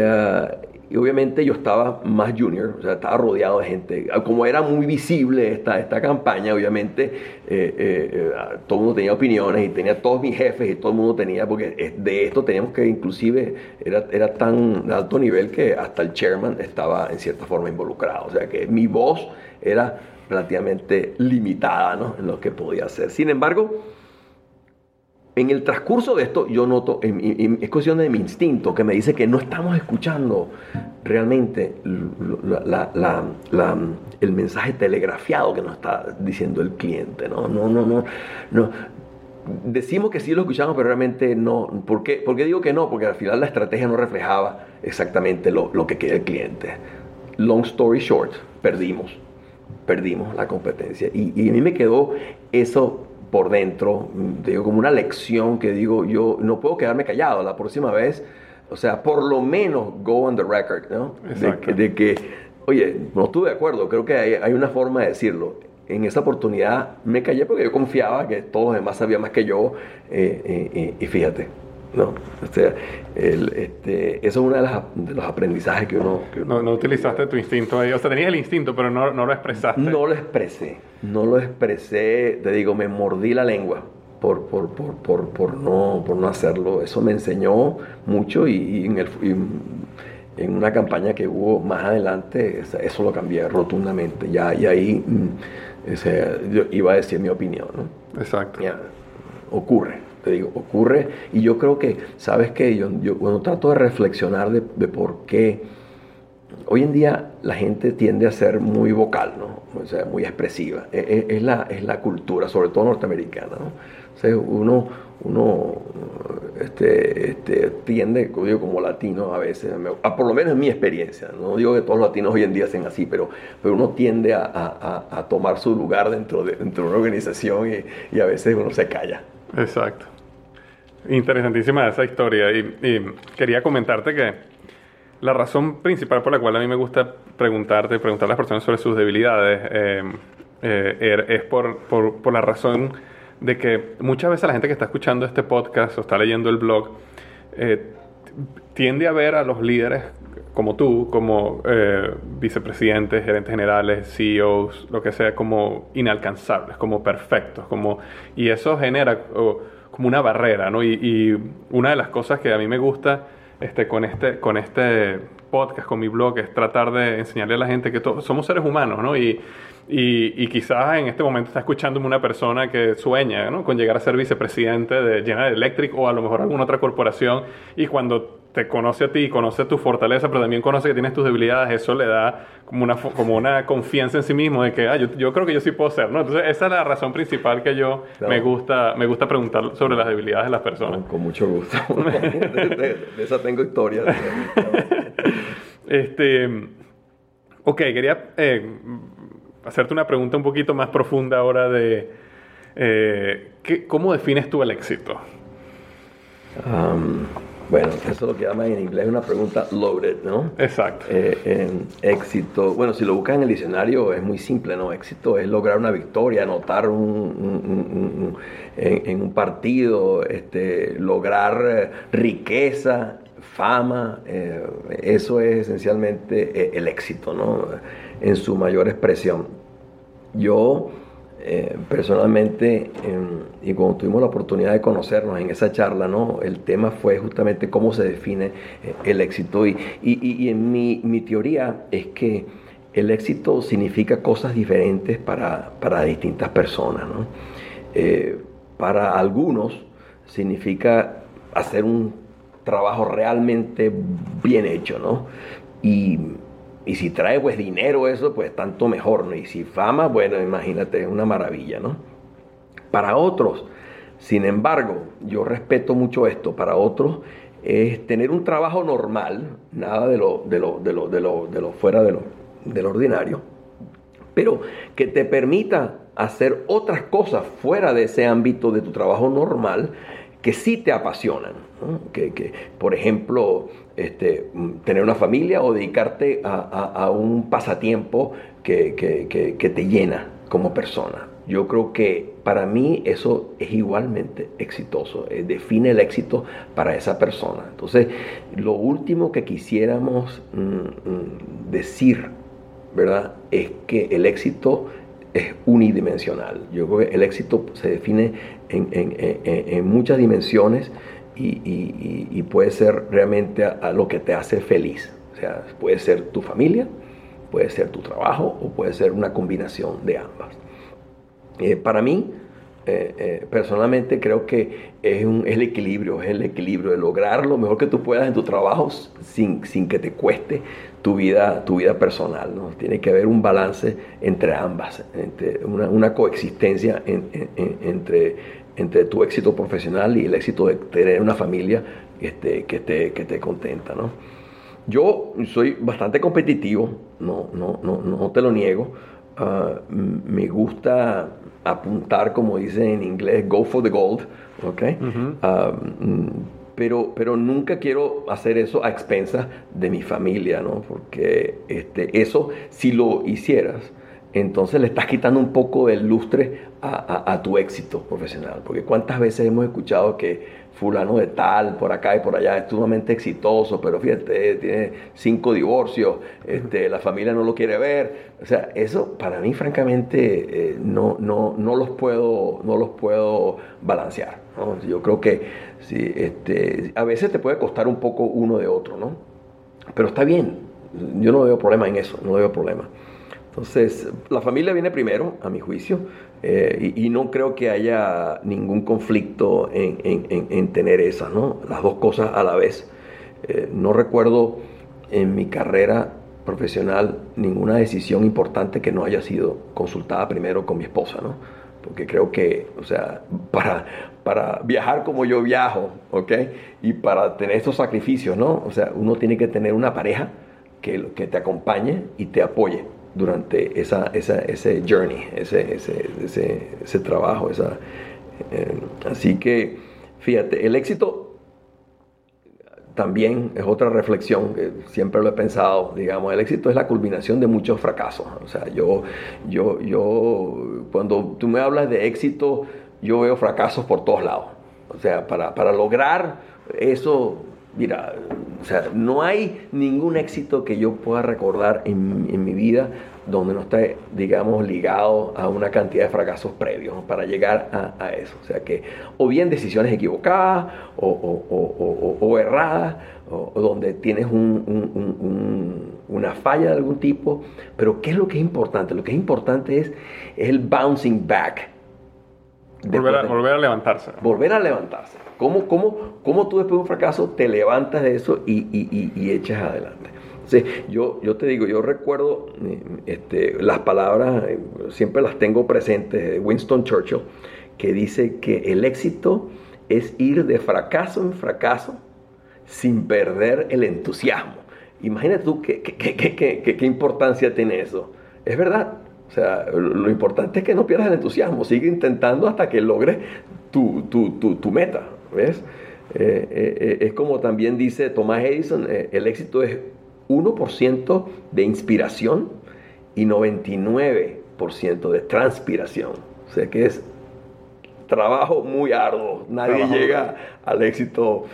y obviamente yo estaba más junior, o sea, estaba rodeado de gente. Como era muy visible esta, esta campaña, obviamente eh, eh, eh, todo el mundo tenía opiniones y tenía todos mis jefes y todo el mundo tenía, porque de esto teníamos que inclusive, era, era tan de alto nivel que hasta el chairman estaba en cierta forma involucrado. O sea que mi voz era relativamente limitada ¿no? en lo que podía hacer. Sin embargo, en el transcurso de esto yo noto, es cuestión de mi instinto, que me dice que no estamos escuchando realmente el mensaje telegrafiado que nos está diciendo el cliente. No, no, no, no. Decimos que sí lo escuchamos, pero realmente no. ¿Por qué, digo que no? Porque al final la estrategia no reflejaba exactamente lo, que quería el cliente. Long story short, perdimos. Perdimos la competencia. Y a mí me quedó eso por dentro, digo, como una lección que digo, yo no puedo quedarme callado la próxima vez, o sea, por lo menos go on the record, ¿no? De, que, oye, no estuve de acuerdo, creo que hay, una forma de decirlo. En esa oportunidad me callé porque yo confiaba que todos los demás sabían más que yo, eh, eh, y fíjate, ¿no? O sea, este, eso es uno de, los aprendizajes que uno, no, no, utilizaste tu instinto ahí, o sea, tenías el instinto, pero no, no, lo expresaste. No lo expresé, no lo expresé, te digo, me mordí la lengua por, por, por, por, por no, por no hacerlo. Eso me enseñó mucho y, en, el, en una campaña que hubo más adelante, eso lo cambié rotundamente. Ya, y ahí mm, yo iba a decir mi opinión, ¿no? Exacto. ocurre te digo, ocurre. Y yo creo que, ¿sabes qué? Yo, yo cuando trato de reflexionar de, por qué hoy en día la gente tiende a ser muy vocal, ¿no? O sea, muy expresiva. Es, es la, es la cultura, sobre todo norteamericana, ¿no? O sea, uno, uno este, este, tiende, como latino a veces, a, por lo menos en mi experiencia, no digo que todos los latinos hoy en día sean así, pero, pero uno tiende a, a, a tomar su lugar dentro de, dentro de una organización y, y, a veces uno se calla. Exacto. Interesantísima esa historia. Y, y quería comentarte que la razón principal por la cual a mí me gusta preguntarte, preguntar a las personas sobre sus debilidades, eh, eh, er, es por, por, por la razón de que muchas veces la gente que está escuchando este podcast o está leyendo el blog eh, tiende a ver a los líderes como tú, como eh, vicepresidentes, gerentes generales, CEOs, lo que sea, como inalcanzables, como perfectos, como y eso genera como una barrera, ¿no? Y, y, una de las cosas que a mí me gusta este, con este con este podcast, con mi blog, es tratar de enseñarle a la gente que todos somos seres humanos, ¿no? Y, y, y, quizás en este momento está escuchándome una persona que sueña ¿no? con llegar a ser vicepresidente de General Electric o a lo mejor alguna otra corporación y cuando te conoce a ti, conoce tu fortaleza, pero también conoce que tienes tus debilidades, eso le da como una, como una confianza en sí mismo de que ah, yo, yo creo que yo sí puedo ser. ¿no? Entonces esa es la razón principal que yo claro. me, gusta, me gusta preguntar sobre las debilidades de las personas. Con mucho gusto. de, de, de, esa tengo historia. este, ok, quería... Eh, hacerte una pregunta un poquito más profunda ahora de eh, ¿qué, ¿cómo defines tú el éxito? Um, bueno, eso es lo que llaman en inglés una pregunta loaded, ¿no? Exacto. Eh, en éxito, bueno, si lo buscas en el diccionario es muy simple, ¿no? Éxito es lograr una victoria, anotar un, un, un, en, en, un partido, este, lograr eh, riqueza, fama, eh, eso es esencialmente el éxito, ¿no? en su mayor expresión. Yo eh, personalmente, eh, y cuando tuvimos la oportunidad de conocernos en esa charla, ¿no? el tema fue justamente cómo se define eh, el éxito. Y, y, y en mi, mi, teoría es que el éxito significa cosas diferentes para, para distintas personas. ¿no? Eh, para algunos significa hacer un trabajo realmente bien hecho, ¿no? Y y si trae pues dinero eso, pues tanto mejor, ¿no? Y si fama, bueno, imagínate, es una maravilla, ¿no? Para otros, sin embargo, yo respeto mucho esto, para otros es tener un trabajo normal, nada de lo, de lo, de lo, de lo, de lo fuera de lo, ordinario, pero que te permita hacer otras cosas fuera de ese ámbito de tu trabajo normal que sí te apasionan. Que, que, por ejemplo, este, tener una familia o dedicarte a, a, a un pasatiempo que, que, te llena como persona. Yo creo que para mí eso es igualmente exitoso, eh, define el éxito para esa persona. Entonces, lo último que quisiéramos mm, mm, decir, ¿verdad? Es que el éxito es unidimensional. Yo creo que el éxito se define en, en, en, muchas dimensiones y, y, puede ser realmente a, lo que te hace feliz. O sea, puede ser tu familia, puede ser tu trabajo o puede ser una combinación de ambas. Eh, para mí, eh, eh, personalmente creo que es, un, el equilibrio, es el equilibrio de lograr lo mejor que tú puedas en tu trabajo sin, sin que te cueste tu vida, tu vida personal. ¿no? Tiene que haber un balance entre ambas, entre una, una coexistencia en, en, entre entre tu éxito profesional y el éxito de tener una familia esté, que esté, que esté contenta. ¿no? Yo soy bastante competitivo, no, no, no, no te lo niego. Uh, me gusta apuntar, como dicen en inglés, go for the gold, ¿ok? Uh -huh. uh, pero, pero nunca quiero hacer eso a expensas de mi familia, ¿no? Porque este, eso, si lo hicieras, entonces le estás quitando un poco el lustre a, a, a, tu éxito profesional. Porque cuántas veces hemos escuchado que fulano de tal, por acá y por allá, es sumamente exitoso, pero fíjate, tiene cinco divorcios, este, la familia no lo quiere ver. O sea, eso para mí francamente eh, no, no, no, los puedo, no los puedo balancear. ¿no? Yo creo que sí, este, a veces te puede costar un poco uno de otro, ¿no? Pero está bien, yo no veo problema en eso, no veo problema. Entonces, la familia viene primero, a mi juicio, eh, y, no creo que haya ningún conflicto en, en, en, tener esas, ¿no? Las dos cosas a la vez. Eh, no recuerdo en mi carrera profesional ninguna decisión importante que no haya sido consultada primero con mi esposa, ¿no? Porque creo que, o sea, para, para viajar como yo viajo, ¿ok? Y para tener estos sacrificios, ¿no? O sea, uno tiene que tener una pareja que, que te acompañe y te apoye durante esa, esa, ese journey, ese, ese, ese, ese trabajo. Esa, eh, así que, fíjate, el éxito también es otra reflexión siempre lo he pensado, digamos, el éxito es la culminación de muchos fracasos. O sea, yo, yo, yo, cuando tú me hablas de éxito, yo veo fracasos por todos lados. O sea, para, para lograr eso, mira, o sea, no hay ningún éxito que yo pueda recordar en, en mi vida donde no esté, digamos, ligado a una cantidad de fracasos previos para llegar a, eso. O sea que, o bien decisiones equivocadas o, o, o, erradas, o, donde tienes una falla de algún tipo. Pero, ¿qué es lo que es importante? Lo que es importante es, el bouncing back. Volver a, volver a, levantarse. Volver a levantarse. ¿Cómo, cómo, cómo tú después de un fracaso te levantas de eso y, y, y echas adelante? yo, yo te digo, yo recuerdo eh, este, las palabras, eh, siempre las tengo presentes, de Winston Churchill, que dice que el éxito es ir de fracaso en fracaso sin perder el entusiasmo. Imagínate tú qué, qué, importancia tiene eso. Es verdad. O sea, lo importante es que no pierdas el entusiasmo. Sigue intentando hasta que logres tu, tu, meta. ¿Ves? Eh, es como también dice Thomas Edison, el éxito es 1% de inspiración y 99% de transpiración. O sea que es trabajo muy arduo. Nadie llega al éxito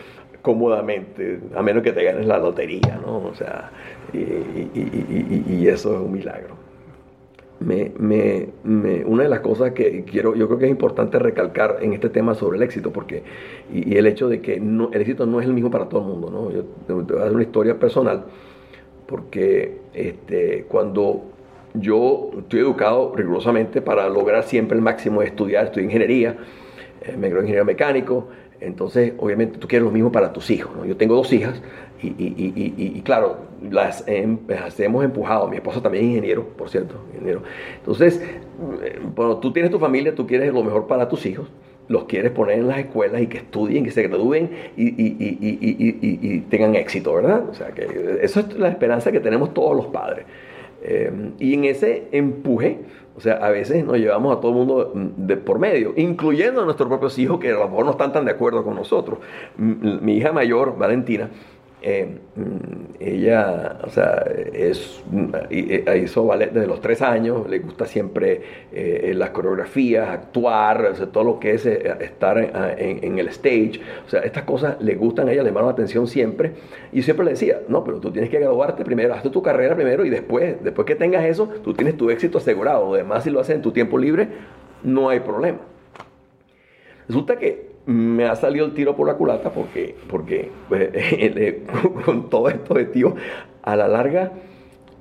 cómodamente, a menos que te ganes la lotería, ¿no? O sea, y, eso es un milagro. Me, una de las cosas que quiero, yo creo que es importante recalcar en este tema sobre el éxito, porque, y, el hecho de que el éxito no es el mismo para todo el mundo, ¿no? Yo te voy a dar una historia personal porque este, cuando yo estoy educado rigurosamente para lograr siempre el máximo de estudiar, estudié ingeniería, eh, me gradué ingeniero mecánico, entonces obviamente tú quieres lo mismo para tus hijos. Yo tengo dos hijas y, claro, las, hemos empujado, mi esposa también es ingeniero, por cierto, ingeniero. Entonces, eh, cuando tú tienes tu familia, tú quieres lo mejor para tus hijos los quieres poner en las escuelas y que estudien, que se gradúen y, tengan éxito, ¿verdad? O sea, que eso es la esperanza que tenemos todos los padres. Eh, y en ese empuje, o sea, a veces nos llevamos a todo el mundo mm, de por medio, incluyendo a nuestros propios hijos que a lo mejor no están tan de acuerdo con nosotros. Mi hija mayor, Valentina, eh, mm, ella, o sea, es, eh, hizo ballet desde los tres años, le gusta siempre eh, las coreografías, actuar, todo lo que es estar en, el stage, o sea, estas cosas le gustan a ella, le llaman la atención siempre, y siempre le decía, no, pero tú tienes que graduarte primero, hazte tu carrera primero y después, después que tengas eso, tú tienes tu éxito asegurado, además si lo haces en tu tiempo libre, no hay problema. Resulta que me ha salido el tiro por la culata porque, porque pues, con todo esto objetivo, a la larga,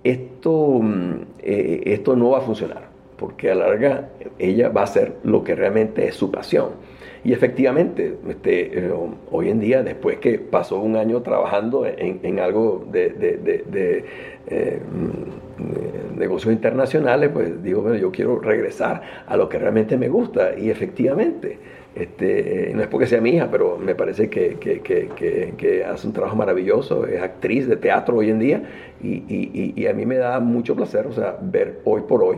esto, mm, eh, esto no va a funcionar, porque a la larga ella va a hacer lo que realmente es su pasión. Y efectivamente, este, eh, hoy en día, después que pasó un año trabajando en, algo de, de, eh, mm, negocios internacionales, pues digo, bueno, yo quiero regresar a lo que realmente me gusta. Y efectivamente, este, no es porque sea mi hija, pero me parece que, que, que, que, hace un trabajo maravilloso, es actriz de teatro hoy en día y, y, y, a mí me da mucho placer, o sea, ver hoy por hoy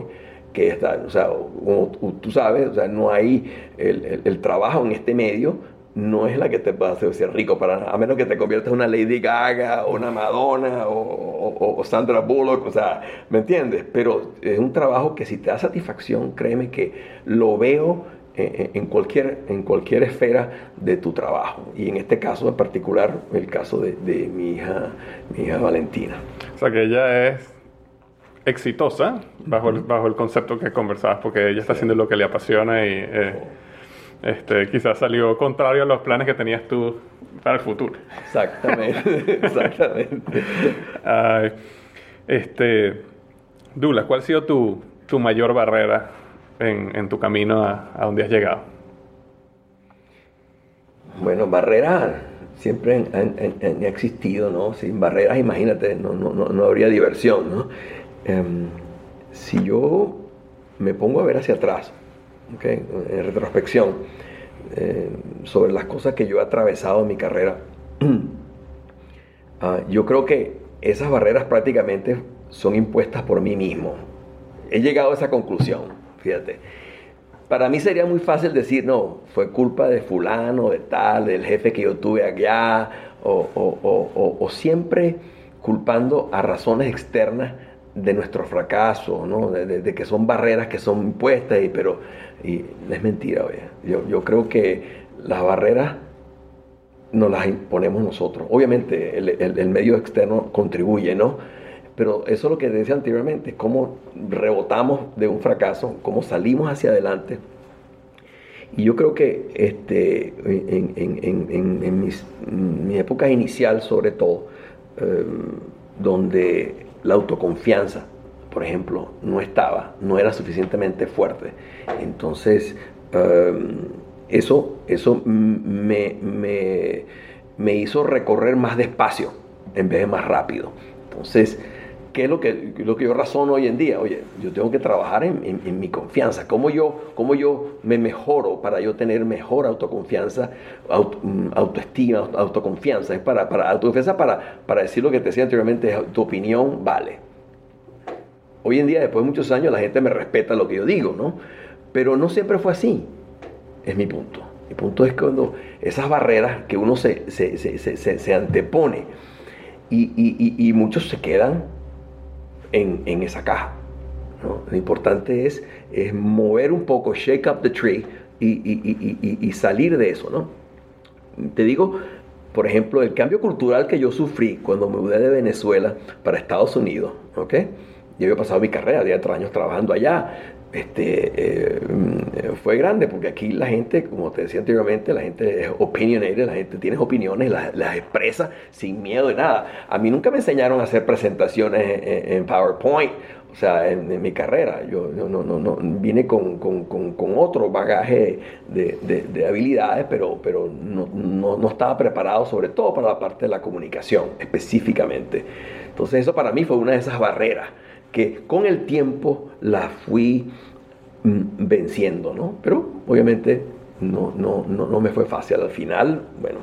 que está, o sea, como tú sabes, o sea, no hay el, el, trabajo en este medio, no es la que te va a hacer rico para a menos que te conviertas en una Lady Gaga o una Madonna o, o, o, Sandra Bullock, o sea, ¿me entiendes? Pero es un trabajo que si te da satisfacción, créeme que lo veo en cualquier, en cualquier esfera de tu trabajo. Y en este caso en particular, el caso de, mi, hija, mi hija Valentina. O sea que ella es exitosa bajo el, bajo el concepto que conversabas, porque ella está haciendo lo que le apasiona y eh, este, quizás salió contrario a los planes que tenías tú para el futuro. Exactamente, exactamente. este, Dula, ¿cuál ha sido tu, tu mayor barrera en, tu camino a, donde has llegado? Bueno, barreras siempre han, existido, ¿no? Sin barreras, imagínate, no, no, no habría diversión, ¿no? Em, si yo me pongo a ver hacia atrás, en retrospección, eh, sobre las cosas que yo he atravesado en mi carrera, ah, yo creo que esas barreras prácticamente son impuestas por mí mismo. He llegado a esa conclusión, fíjate. Para mí sería muy fácil decir, no, fue culpa de fulano, de tal, del jefe que yo tuve allá, o siempre culpando a razones externas de nuestro fracaso, ¿no? de, que son barreras que son impuestas, y, pero y es mentira, oye. Yo, creo que las barreras nos las imponemos nosotros. Obviamente el, medio externo contribuye, ¿no? Pero eso es lo que decía anteriormente, cómo rebotamos de un fracaso, cómo salimos hacia adelante. Y yo creo que este, en, en, en, en mis, mi época inicial, sobre todo, eh, donde la autoconfianza, por ejemplo, no estaba, no era suficientemente fuerte. Entonces, em, eso, eso me, me, hizo recorrer más despacio en vez de más rápido. Entonces, ¿qué es lo que, lo que yo razono hoy en día? Oye, yo tengo que trabajar en, mi confianza. ¿Cómo yo, ¿Cómo yo me mejoro para yo tener mejor autoconfianza, mm, autoestima, autoconfianza? Es para, para autoconfianza para, para decir lo que te decía anteriormente, tu opinión vale. Hoy en día, después de muchos años, la gente me respeta lo que yo digo, ¿no? Pero no siempre fue así. Es mi punto. Mi punto es cuando esas barreras que uno se, se, antepone y, y muchos se quedan en, esa caja. Lo importante es, es, mover un poco, shake up the tree y, salir de eso. ¿no? Te digo, por ejemplo, el cambio cultural que yo sufrí cuando me mudé de Venezuela para Estados Unidos. ¿ok? Yo había pasado mi carrera, 10 años trabajando allá, este, eh, fue grande porque aquí la gente, como te decía anteriormente, la gente es opinionated, la gente tiene opiniones, las, expresa sin miedo de nada. A mí nunca me enseñaron a hacer presentaciones en, PowerPoint, o sea, en, mi carrera. Yo, no, no, no, vine con, con, con, otro bagaje de, de, habilidades, pero, pero no, no, estaba preparado sobre todo para la parte de la comunicación específicamente. Entonces eso para mí fue una de esas barreras que con el tiempo la fui mm, venciendo, ¿no? Pero obviamente no, no, no, no me fue fácil. Al final, bueno,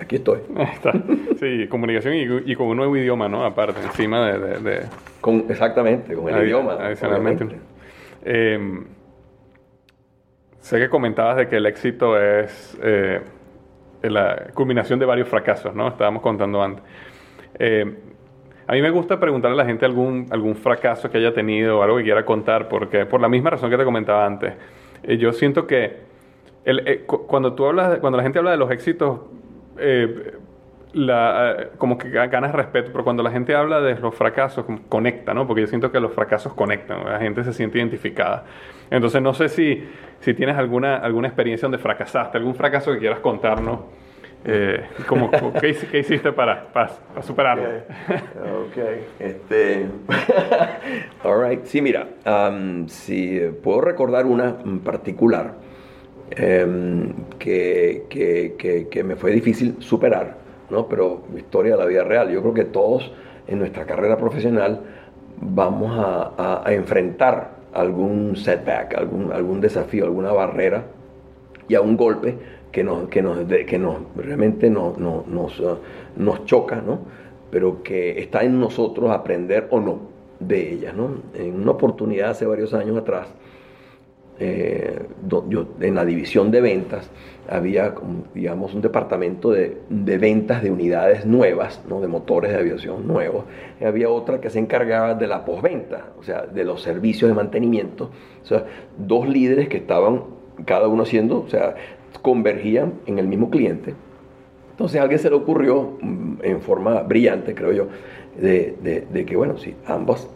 aquí estoy. está. Sí, comunicación y, con un nuevo idioma, ¿no? Aparte, encima de... Con, exactamente, con el idioma. Adicionalmente. Em, sé que comentabas de que el éxito es eh, la culminación de varios fracasos, ¿no? Estábamos contando antes. Eh, a mí me gusta preguntarle a la gente algún, algún fracaso que haya tenido o algo que quiera contar, porque por la misma razón que te comentaba antes, eh, yo siento que eh, cuando tú hablas, cuando la gente habla de los éxitos, eh, como que ganas respeto, pero cuando la gente habla de los fracasos, conecta, ¿no? Porque yo siento que los fracasos conectan, la gente se siente identificada. Entonces no sé si, si tienes alguna, alguna experiencia donde fracasaste, algún fracaso que quieras contarnos. Eh, ¿qué, hiciste para, para, superarlo? Ok, este, all right. Sí, mira, um, si puedo recordar una en particular em, que, que, que, me fue difícil superar, ¿no? pero historia de la vida real. Yo creo que todos en nuestra carrera profesional vamos a, a, enfrentar algún setback, algún, algún desafío, alguna barrera y a un golpe que nos, que nos, que nos realmente nos, nos, uh, nos choca, ¿no? pero que está en nosotros aprender o no de ellas. ¿no? En una oportunidad hace varios años atrás, eh, yo, en la división de ventas había, digamos, un departamento de, de, ventas de unidades nuevas, ¿no? de motores de aviación nuevos. Y había otra que se encargaba de la postventa, o sea, de los servicios de mantenimiento. O sea, dos líderes que estaban cada uno haciendo, o sea, convergían en el mismo cliente. Entonces a alguien se le ocurrió, mm, en forma brillante, creo yo, de, que, bueno, si ambas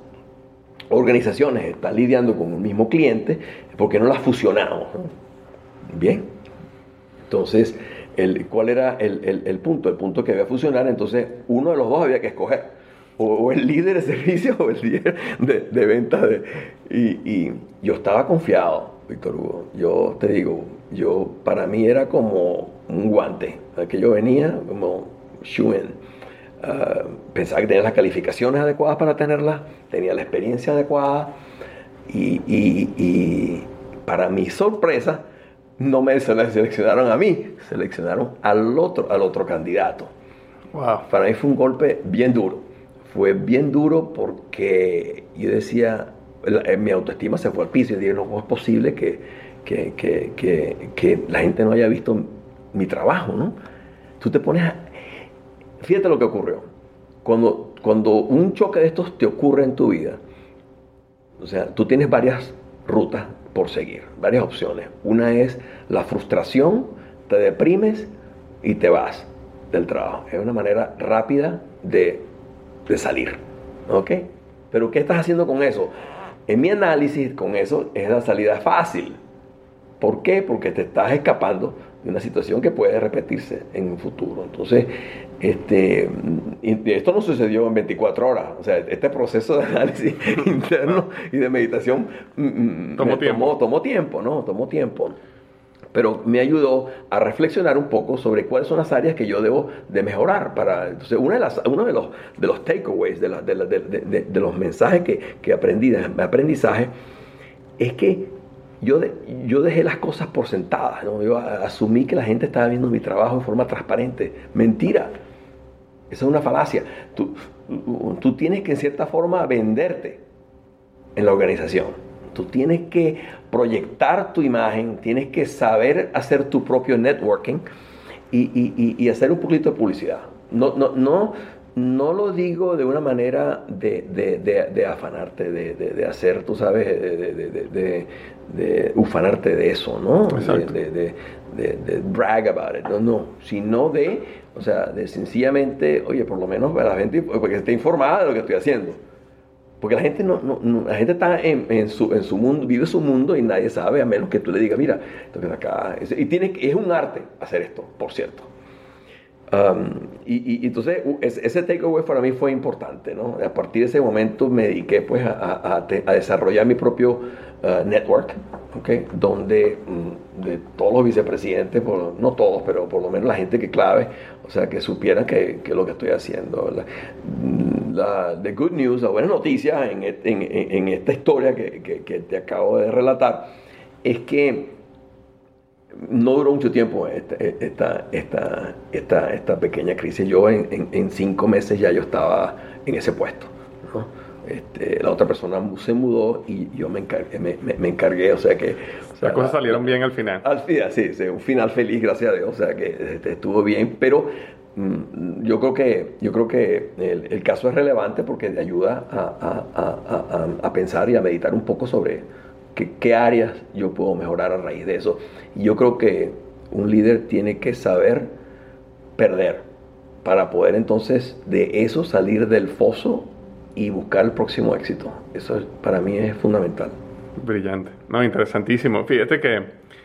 organizaciones están lidiando con un mismo cliente, ¿por qué no las fusionamos? Bien. Entonces, el, ¿cuál era el, punto? El punto que había fusionar, entonces uno de los dos había que escoger. O, el líder de servicio o el líder de, de ventas. y yo estaba confiado Víctor Hugo. Yo te digo, yo para mí era como un guante, que yo venía como shoe ah, pensaba que tenía las calificaciones adecuadas para tenerlas, tenía la experiencia adecuada y, y para mi sorpresa no me seleccionaron a mí, seleccionaron al otro, al otro candidato. Wow. Para mí fue un golpe bien duro. Fue bien duro porque yo decía, eh, mi autoestima se fue al piso y dije, no, es posible que, que, que, que, la gente no haya visto mi trabajo, ¿no? Tú te pones a... Fíjate lo que ocurrió. Cuando, cuando un choque de estos te ocurre en tu vida, o sea, tú tienes varias rutas por seguir, varias opciones. Una es la frustración, te deprimes y te vas del trabajo. Es una manera rápida de, de salir. ¿Ok? Pero ¿qué estás haciendo con eso? En mi análisis, con eso es la salida fácil. ¿Por qué? Porque te estás escapando de una situación que puede repetirse en un futuro. Entonces, este, esto no sucedió en 24 horas. O sea, este proceso de análisis interno y de meditación mm, mm, tomó, tiempo. Tomó, tiempo, ¿no? Tomó tiempo. Pero me ayudó a reflexionar un poco sobre cuáles son las áreas que yo debo de mejorar. Para, entonces, una de las, uno de los, de los takeaways, de, de, de, los mensajes que, que aprendí, de aprendizaje, es que yo, yo dejé las cosas por sentadas, ¿no? yo asumí que la gente estaba viendo mi trabajo de forma transparente. Mentira. Esa es una falacia. Tú, tú tienes que en cierta forma venderte en la organización. Tú tienes que proyectar tu imagen, tienes que saber hacer tu propio networking y, y, y hacer un poquito de publicidad. No, no, no, no lo digo de una manera de, afanarte, de, hacer, tú sabes, de, ufanarte de eso, ¿no? De, brag about it, no, no, sino de, o sea, de sencillamente, oye, por lo menos la gente, porque esté informada de lo que estoy haciendo. Porque la gente no, la gente está en, su, en su mundo, vive su mundo y nadie sabe, a menos que tú le digas, mira, está acá. Y tiene, es un arte hacer esto, por cierto. Um, y, entonces ese takeaway para mí fue importante, ¿no? A partir de ese momento me dediqué pues a, a, desarrollar mi propio uh, network, ¿okay? Donde mm, de todos los vicepresidentes, no todos, pero por lo menos la gente que clave, o sea, que supieran que, que lo que estoy haciendo. La, the good news, la buena noticia en, en, en esta historia que, que, que te acabo de relatar, es que no duró mucho tiempo esta, esta, esta, esta pequeña crisis. Yo en, en, cinco meses ya yo estaba en ese puesto. Este, la otra persona se mudó y yo me encargué, me, encargué o sea que... Las cosas salieron bien al final. Al final, sí, un final feliz, gracias a Dios, o sea que este, estuvo bien, pero yo creo que, yo creo que el, caso es relevante porque te ayuda a, a, a, a pensar y a meditar un poco sobre, qué, áreas yo puedo mejorar a raíz de eso. Y yo creo que un líder tiene que saber perder para poder entonces de eso salir del foso y buscar el próximo éxito. Eso para mí es fundamental. Brillante. No, interesantísimo. Fíjate que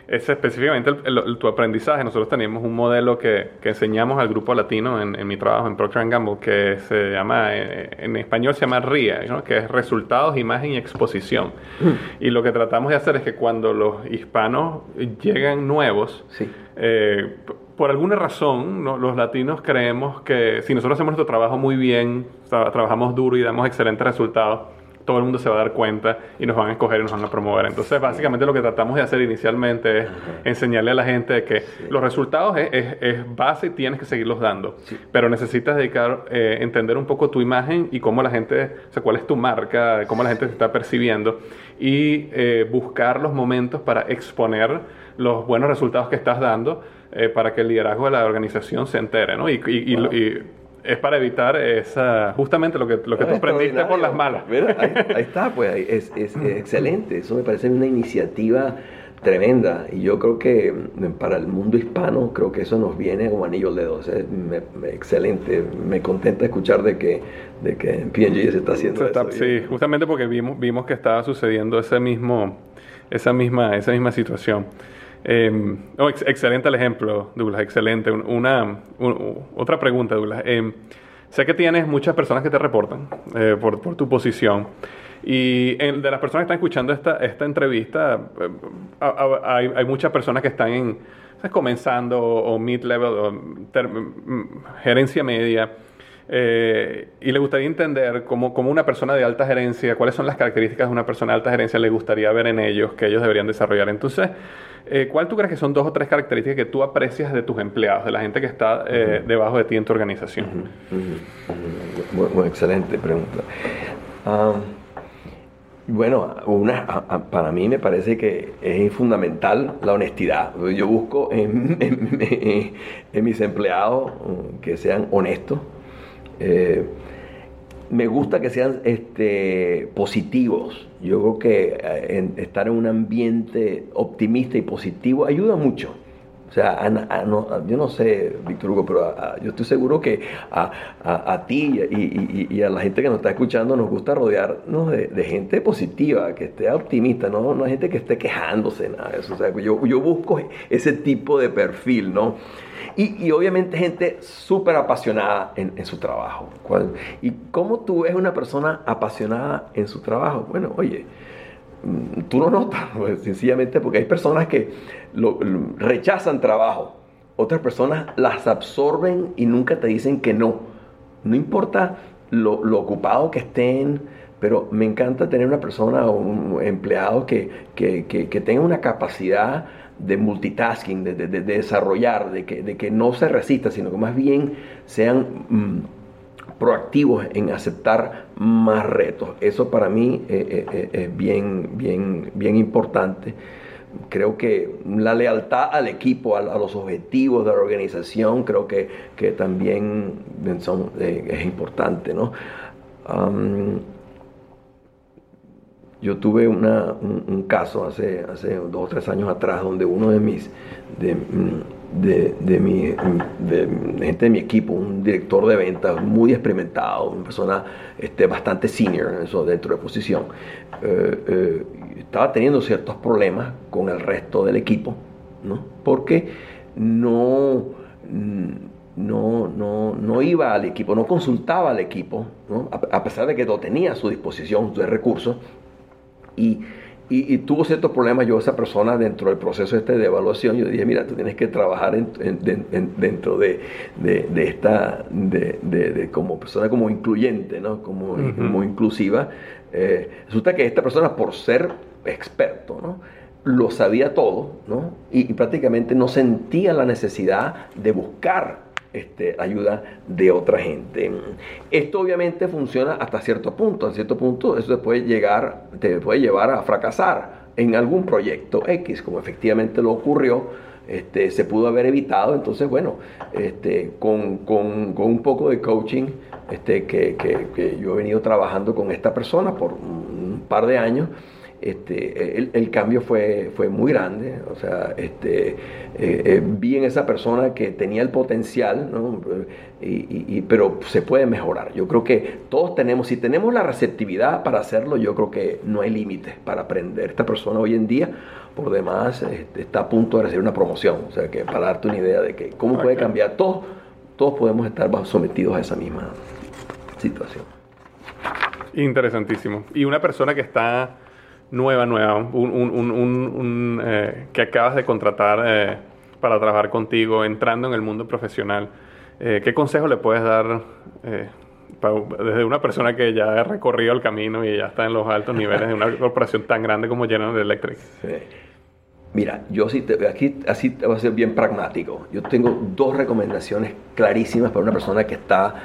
es específicamente tu aprendizaje. Nosotros teníamos un modelo que, que enseñamos al grupo latino en, en, mi trabajo en Procter Gamble que se llama, eh, en, español se llama RIA, que es resultados, imagen y exposición. Mm. Y lo que tratamos de hacer es que cuando los hispanos llegan nuevos, eh, por alguna razón, los latinos creemos que si nosotros hacemos nuestro trabajo muy bien, trabajamos duro y damos excelentes resultados, todo el mundo se va a dar cuenta y nos van a escoger y nos van a promover. Entonces, básicamente lo que tratamos de hacer inicialmente es enseñarle a la gente que los resultados es, base y tienes que seguirlos dando, pero necesitas dedicar, eh, entender un poco tu imagen y cómo la gente, o sea, cuál es tu marca, cómo la gente se está percibiendo y eh, buscar los momentos para exponer los buenos resultados que estás dando eh, para que el liderazgo de la organización se entere, ¿no? y es para evitar esa, justamente lo que, lo que tú aprendiste por las malas. Ahí, está, pues es, es, excelente. Eso me parece una iniciativa tremenda y yo creo que mm, para el mundo hispano creo que eso nos viene como anillo al dedo. excelente, me contenta escuchar de que, de que en P&G se está haciendo eso. Sí, justamente porque vimos, vimos que estaba sucediendo ese mismo, esa, misma, esa misma situación. Eh, excelente el ejemplo, Douglas, excelente. Una, otra pregunta, Douglas. Em, sé que tienes muchas personas que te reportan eh, por, tu posición. Y de las personas que están escuchando esta, entrevista, eh, hay, muchas personas que están en, comenzando o mid-level o gerencia media. Eh, y le gustaría entender cómo, cómo, una persona de alta gerencia, cuáles son las características de una persona de alta gerencia le gustaría ver en ellos, que ellos deberían desarrollar. Entonces, eh, ¿cuál tú crees que son dos o tres características que tú aprecias de tus empleados, de la gente que está debajo de ti en tu organización? Muy, excelente pregunta. Bueno, una, para mí me parece que es fundamental la honestidad. Yo busco en, mis empleados mm, que sean honestos. Eh, me gusta que sean este, positivos. Yo creo que eh, estar en un ambiente optimista y positivo ayuda mucho. O sea, yo no sé, Víctor Hugo, pero yo estoy seguro que a, ti y, a la gente que nos está escuchando nos gusta rodearnos de, gente positiva, que esté optimista, no, no hay gente que esté quejándose, nada de eso. O sea, yo, yo busco ese tipo de perfil, ¿no? Y, obviamente gente súper apasionada en, su trabajo. ¿Y cómo tú ves una persona apasionada en su trabajo? Bueno, oye, Mm, tú no notas, pues, sencillamente porque hay personas que rechazan trabajo, otras personas las absorben y nunca te dicen que no. No importa lo, ocupado que estén, pero me encanta tener una persona o un empleado que, que, tenga una capacidad de multitasking, de, desarrollar, de que, de que no se resista, sino que más bien sean... Mm, proactivos en aceptar más retos. Eso para mí eh, eh, eh, es bien, bien, bien importante. Creo que la lealtad al equipo, a, los objetivos de la organización, creo que, que también son, es importante. ¿no? Yo tuve una, un, caso hace, hace dos o tres años atrás donde uno de mis... De, mm, de, mi, de, gente de mi equipo, un director de ventas muy experimentado, una persona este, bastante senior dentro de posición, eh, eh, estaba teniendo ciertos problemas con el resto del equipo, ¿no? porque no, no, no, no iba al equipo, no consultaba al equipo, ¿no? a, pesar de que lo tenía a su disposición de recursos, y y, tuvo ciertos problemas yo esa persona dentro del proceso este de evaluación. Yo dije mira tú tienes que trabajar dentro de, esta de, como persona como incluyente no como, como inclusiva eh, resulta que esta persona por ser experto no lo sabía todo ¿no? y prácticamente no sentía la necesidad de buscar este, ayuda de otra gente. Esto obviamente funciona hasta cierto punto. A cierto punto eso te puede, llegar, te puede llevar a fracasar en algún proyecto X, como efectivamente lo ocurrió. Este, se pudo haber evitado. Entonces, bueno, este, con, un poco de coaching este, que, yo he venido trabajando con esta persona por un par de años, este, el, cambio fue, fue muy grande, o sea, este, eh, eh, vi en esa persona que tenía el potencial, ¿no? y, pero se puede mejorar. Yo creo que todos tenemos, si tenemos la receptividad para hacerlo, yo creo que no hay límites para aprender. Esta persona hoy en día, por demás, este, está a punto de recibir una promoción, o sea, que para darte una idea de que cómo puede cambiar, todos, todos podemos estar sometidos a esa misma situación. Interesantísimo. Y una persona que está nueva, nueva, un, eh, que acabas de contratar eh, para trabajar contigo, entrando en el mundo profesional, eh, ¿qué consejo le puedes dar desde una persona que ya ha recorrido el camino y ya está en los altos niveles de una corporación tan grande como General Electric? Mira, yo sí te, aquí así te voy a ser bien pragmático. Yo tengo dos recomendaciones clarísimas para una persona que está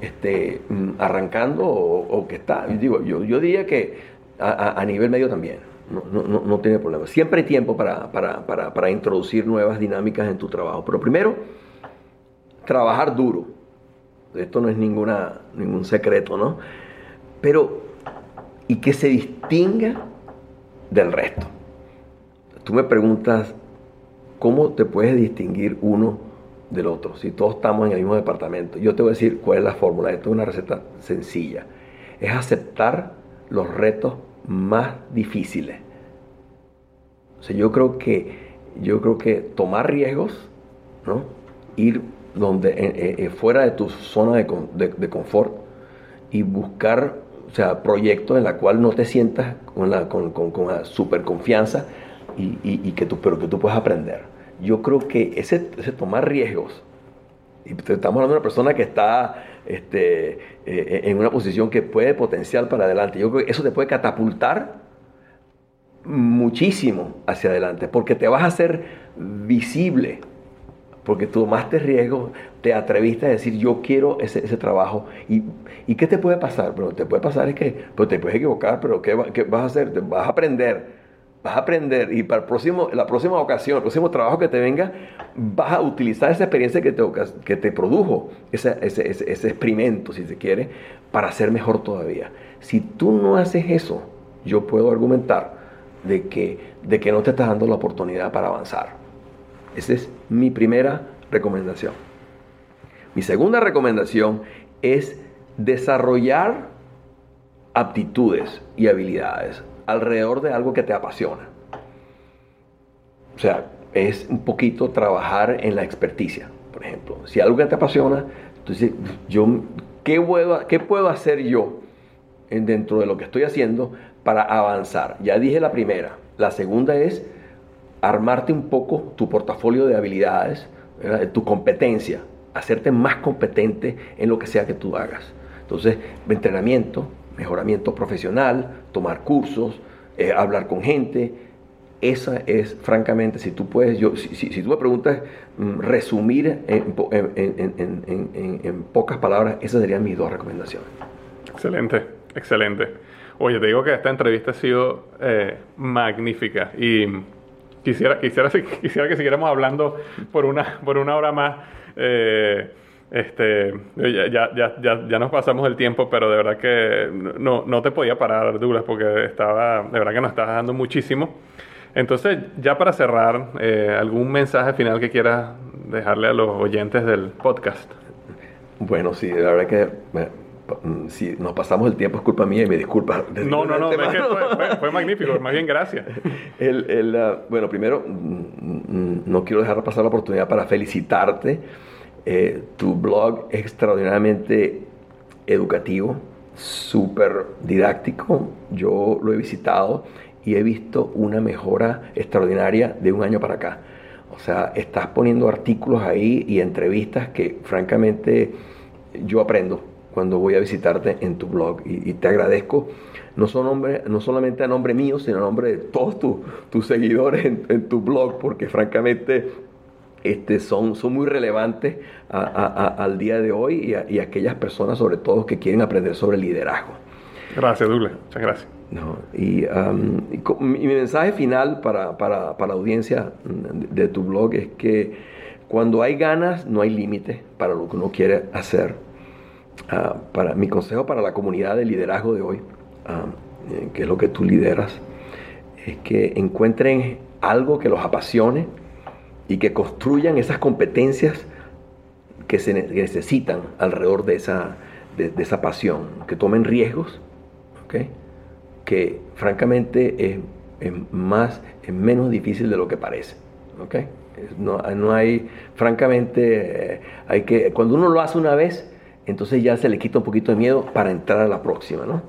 este, mm, arrancando o, que está. Digo, yo, yo diría que a, nivel medio también. No, tiene problema. Siempre hay tiempo para, introducir nuevas dinámicas en tu trabajo. Pero primero, trabajar duro. Esto no es ninguna, ningún secreto, ¿no? Pero, y que se distinga del resto. Tú me preguntas, ¿cómo te puedes distinguir uno del otro? Si todos estamos en el mismo departamento. Yo te voy a decir cuál es la fórmula. Esto es una receta sencilla. Es aceptar los retos más difíciles. O sea, yo creo que, yo creo que tomar riesgos, ¿no? ir donde, eh, eh, fuera de tu zona de, confort y buscar o sea, proyectos en la cual no te sientas con la, con, con, con super confianza y, y, que tú, pero que tú puedas aprender. Yo creo que ese, ese tomar riesgos, y estamos hablando de una persona que está este, eh, en una posición que puede potencial para adelante, yo creo que eso te puede catapultar muchísimo hacia adelante, porque te vas a hacer visible, porque tomaste riesgo, te atreviste a decir, yo quiero ese, trabajo. ¿Y, ¿Y, qué te puede pasar? Pero te puede pasar es que pues te puedes equivocar, pero ¿qué, vas a hacer? Vas a aprender. Vas a aprender y para el próximo, la próxima ocasión, el próximo trabajo que te venga, vas a utilizar esa experiencia que te, que te produjo, ese, ese, experimento, si se quiere, para ser mejor todavía. Si tú no haces eso, yo puedo argumentar de que, de que no te estás dando la oportunidad para avanzar. Esa es mi primera recomendación. Mi segunda recomendación es desarrollar aptitudes y habilidades alrededor de algo que te apasiona. O sea, es un poquito trabajar en la experticia, por ejemplo. Si algo te apasiona, entonces yo, ¿qué puedo, qué puedo hacer yo dentro de lo que estoy haciendo para avanzar. Ya dije la primera. La segunda es armarte un poco tu portafolio de habilidades, tu competencia, hacerte más competente en lo que sea que tú hagas. Entonces, entrenamiento, mejoramiento profesional, tomar cursos, eh, hablar con gente. Esa es, francamente, si tú puedes, yo, si, tú me preguntas mm, resumir en, en pocas palabras, esas serían mis dos recomendaciones. Excelente, excelente. Oye, te digo que esta entrevista ha sido eh, magnífica y quisiera, quisiera, quisiera que siguiéramos hablando por una, por una hora más. Eh, este, ya, ya, ya, ya, nos pasamos el tiempo, pero de verdad que no, no te podía parar, Douglas, porque estaba, de verdad que nos estás dando muchísimo. Entonces, ya para cerrar, eh, ¿algún mensaje final que quieras dejarle a los oyentes del podcast? Bueno, sí, la verdad que Mm, si nos pasamos el tiempo es culpa mía y me disculpa. No, no, no, fue, magnífico, más bien gracias. El, ah, bueno, primero, mm, mm, no quiero dejar pasar la oportunidad para felicitarte. Eh, tu blog es extraordinariamente educativo, súper didáctico. Yo lo he visitado y he visto una mejora extraordinaria de un año para acá. O sea, estás poniendo artículos ahí y entrevistas que francamente yo aprendo cuando voy a visitarte en tu blog. Y, te agradezco no, son no solamente a nombre mío, sino a nombre de todos tus seguidores en, tu blog, porque francamente este, son, son muy relevantes al día de hoy y a, aquellas personas sobre todo que quieren aprender sobre liderazgo. Gracias, Douglas. Muchas gracias. y, mi mensaje final para, para, para, la audiencia de tu blog es que cuando hay ganas no hay límite para lo que uno quiere hacer. Ah, para, mi consejo para la comunidad de liderazgo de hoy, eh, que es lo que tú lideras, es que encuentren algo que los apasione y que construyan esas competencias que se necesitan alrededor de esa, de, esa pasión, que tomen riesgos, que francamente es, más, es menos difícil de lo que parece. No, no, hay, francamente, eh, hay que, cuando uno lo hace una vez, entonces ya se le quita un poquito de miedo para entrar a la próxima, ¿no?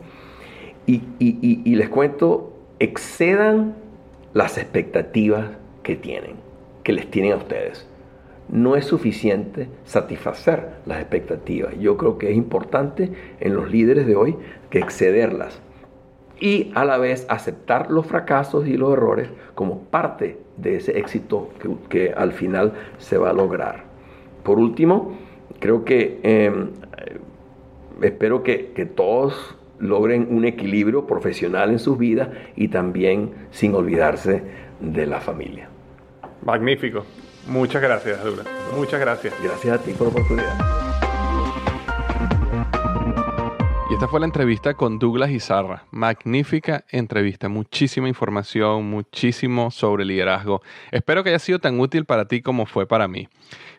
Y, les cuento, excedan las expectativas que tienen, que les tienen a ustedes. No es suficiente satisfacer las expectativas. Yo creo que es importante en los líderes de hoy que excederlas y a la vez aceptar los fracasos y los errores como parte de ese éxito que, al final se va a lograr. Por último, creo que em, espero que, todos logren un equilibrio profesional en sus vidas y también sin olvidarse de la familia. Magnífico. Muchas gracias, Dura. Muchas gracias. Gracias a ti por la oportunidad. Y esta fue la entrevista con Douglas Izarra. Magnífica entrevista, muchísima información, muchísimo sobre liderazgo. Espero que haya sido tan útil para ti como fue para mí.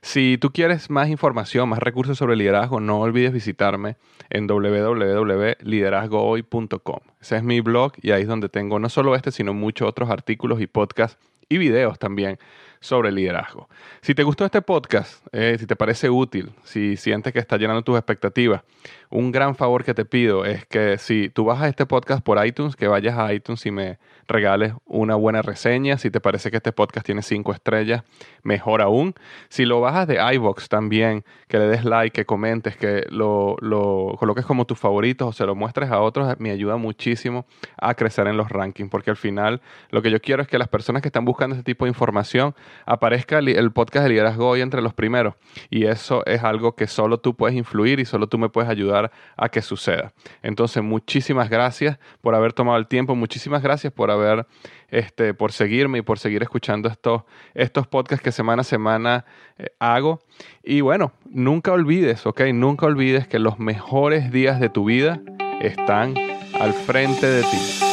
Si tú quieres más información, más recursos sobre liderazgo, no olvides visitarme en www.liderazgohoy.com. Ese es mi blog y ahí es donde tengo no solo este, sino muchos otros artículos y podcasts y videos también sobre liderazgo. Si te gustó este podcast, eh, si te parece útil, si sientes que está llenando tus expectativas, un gran favor que te pido es que si tú bajas este podcast por iTunes, que vayas a iTunes y me regales una buena reseña. Si te parece que este podcast tiene cinco estrellas, mejor aún. Si lo bajas de iBox también, que le des like, que comentes, que lo, lo coloques como tus favoritos o se lo muestres a otros, me ayuda muchísimo a crecer en los rankings, porque al final lo que yo quiero es que las personas que están buscando este tipo de información aparezca el podcast de liderazgo hoy entre los primeros. Y eso es algo que solo tú puedes influir y solo tú me puedes ayudar a que suceda. Entonces, muchísimas gracias por haber tomado el tiempo, muchísimas gracias por haber, este, por seguirme y por seguir escuchando estos, estos podcasts que semana a semana eh, hago. Y bueno, nunca olvides, ok, nunca olvides que los mejores días de tu vida están al frente de ti.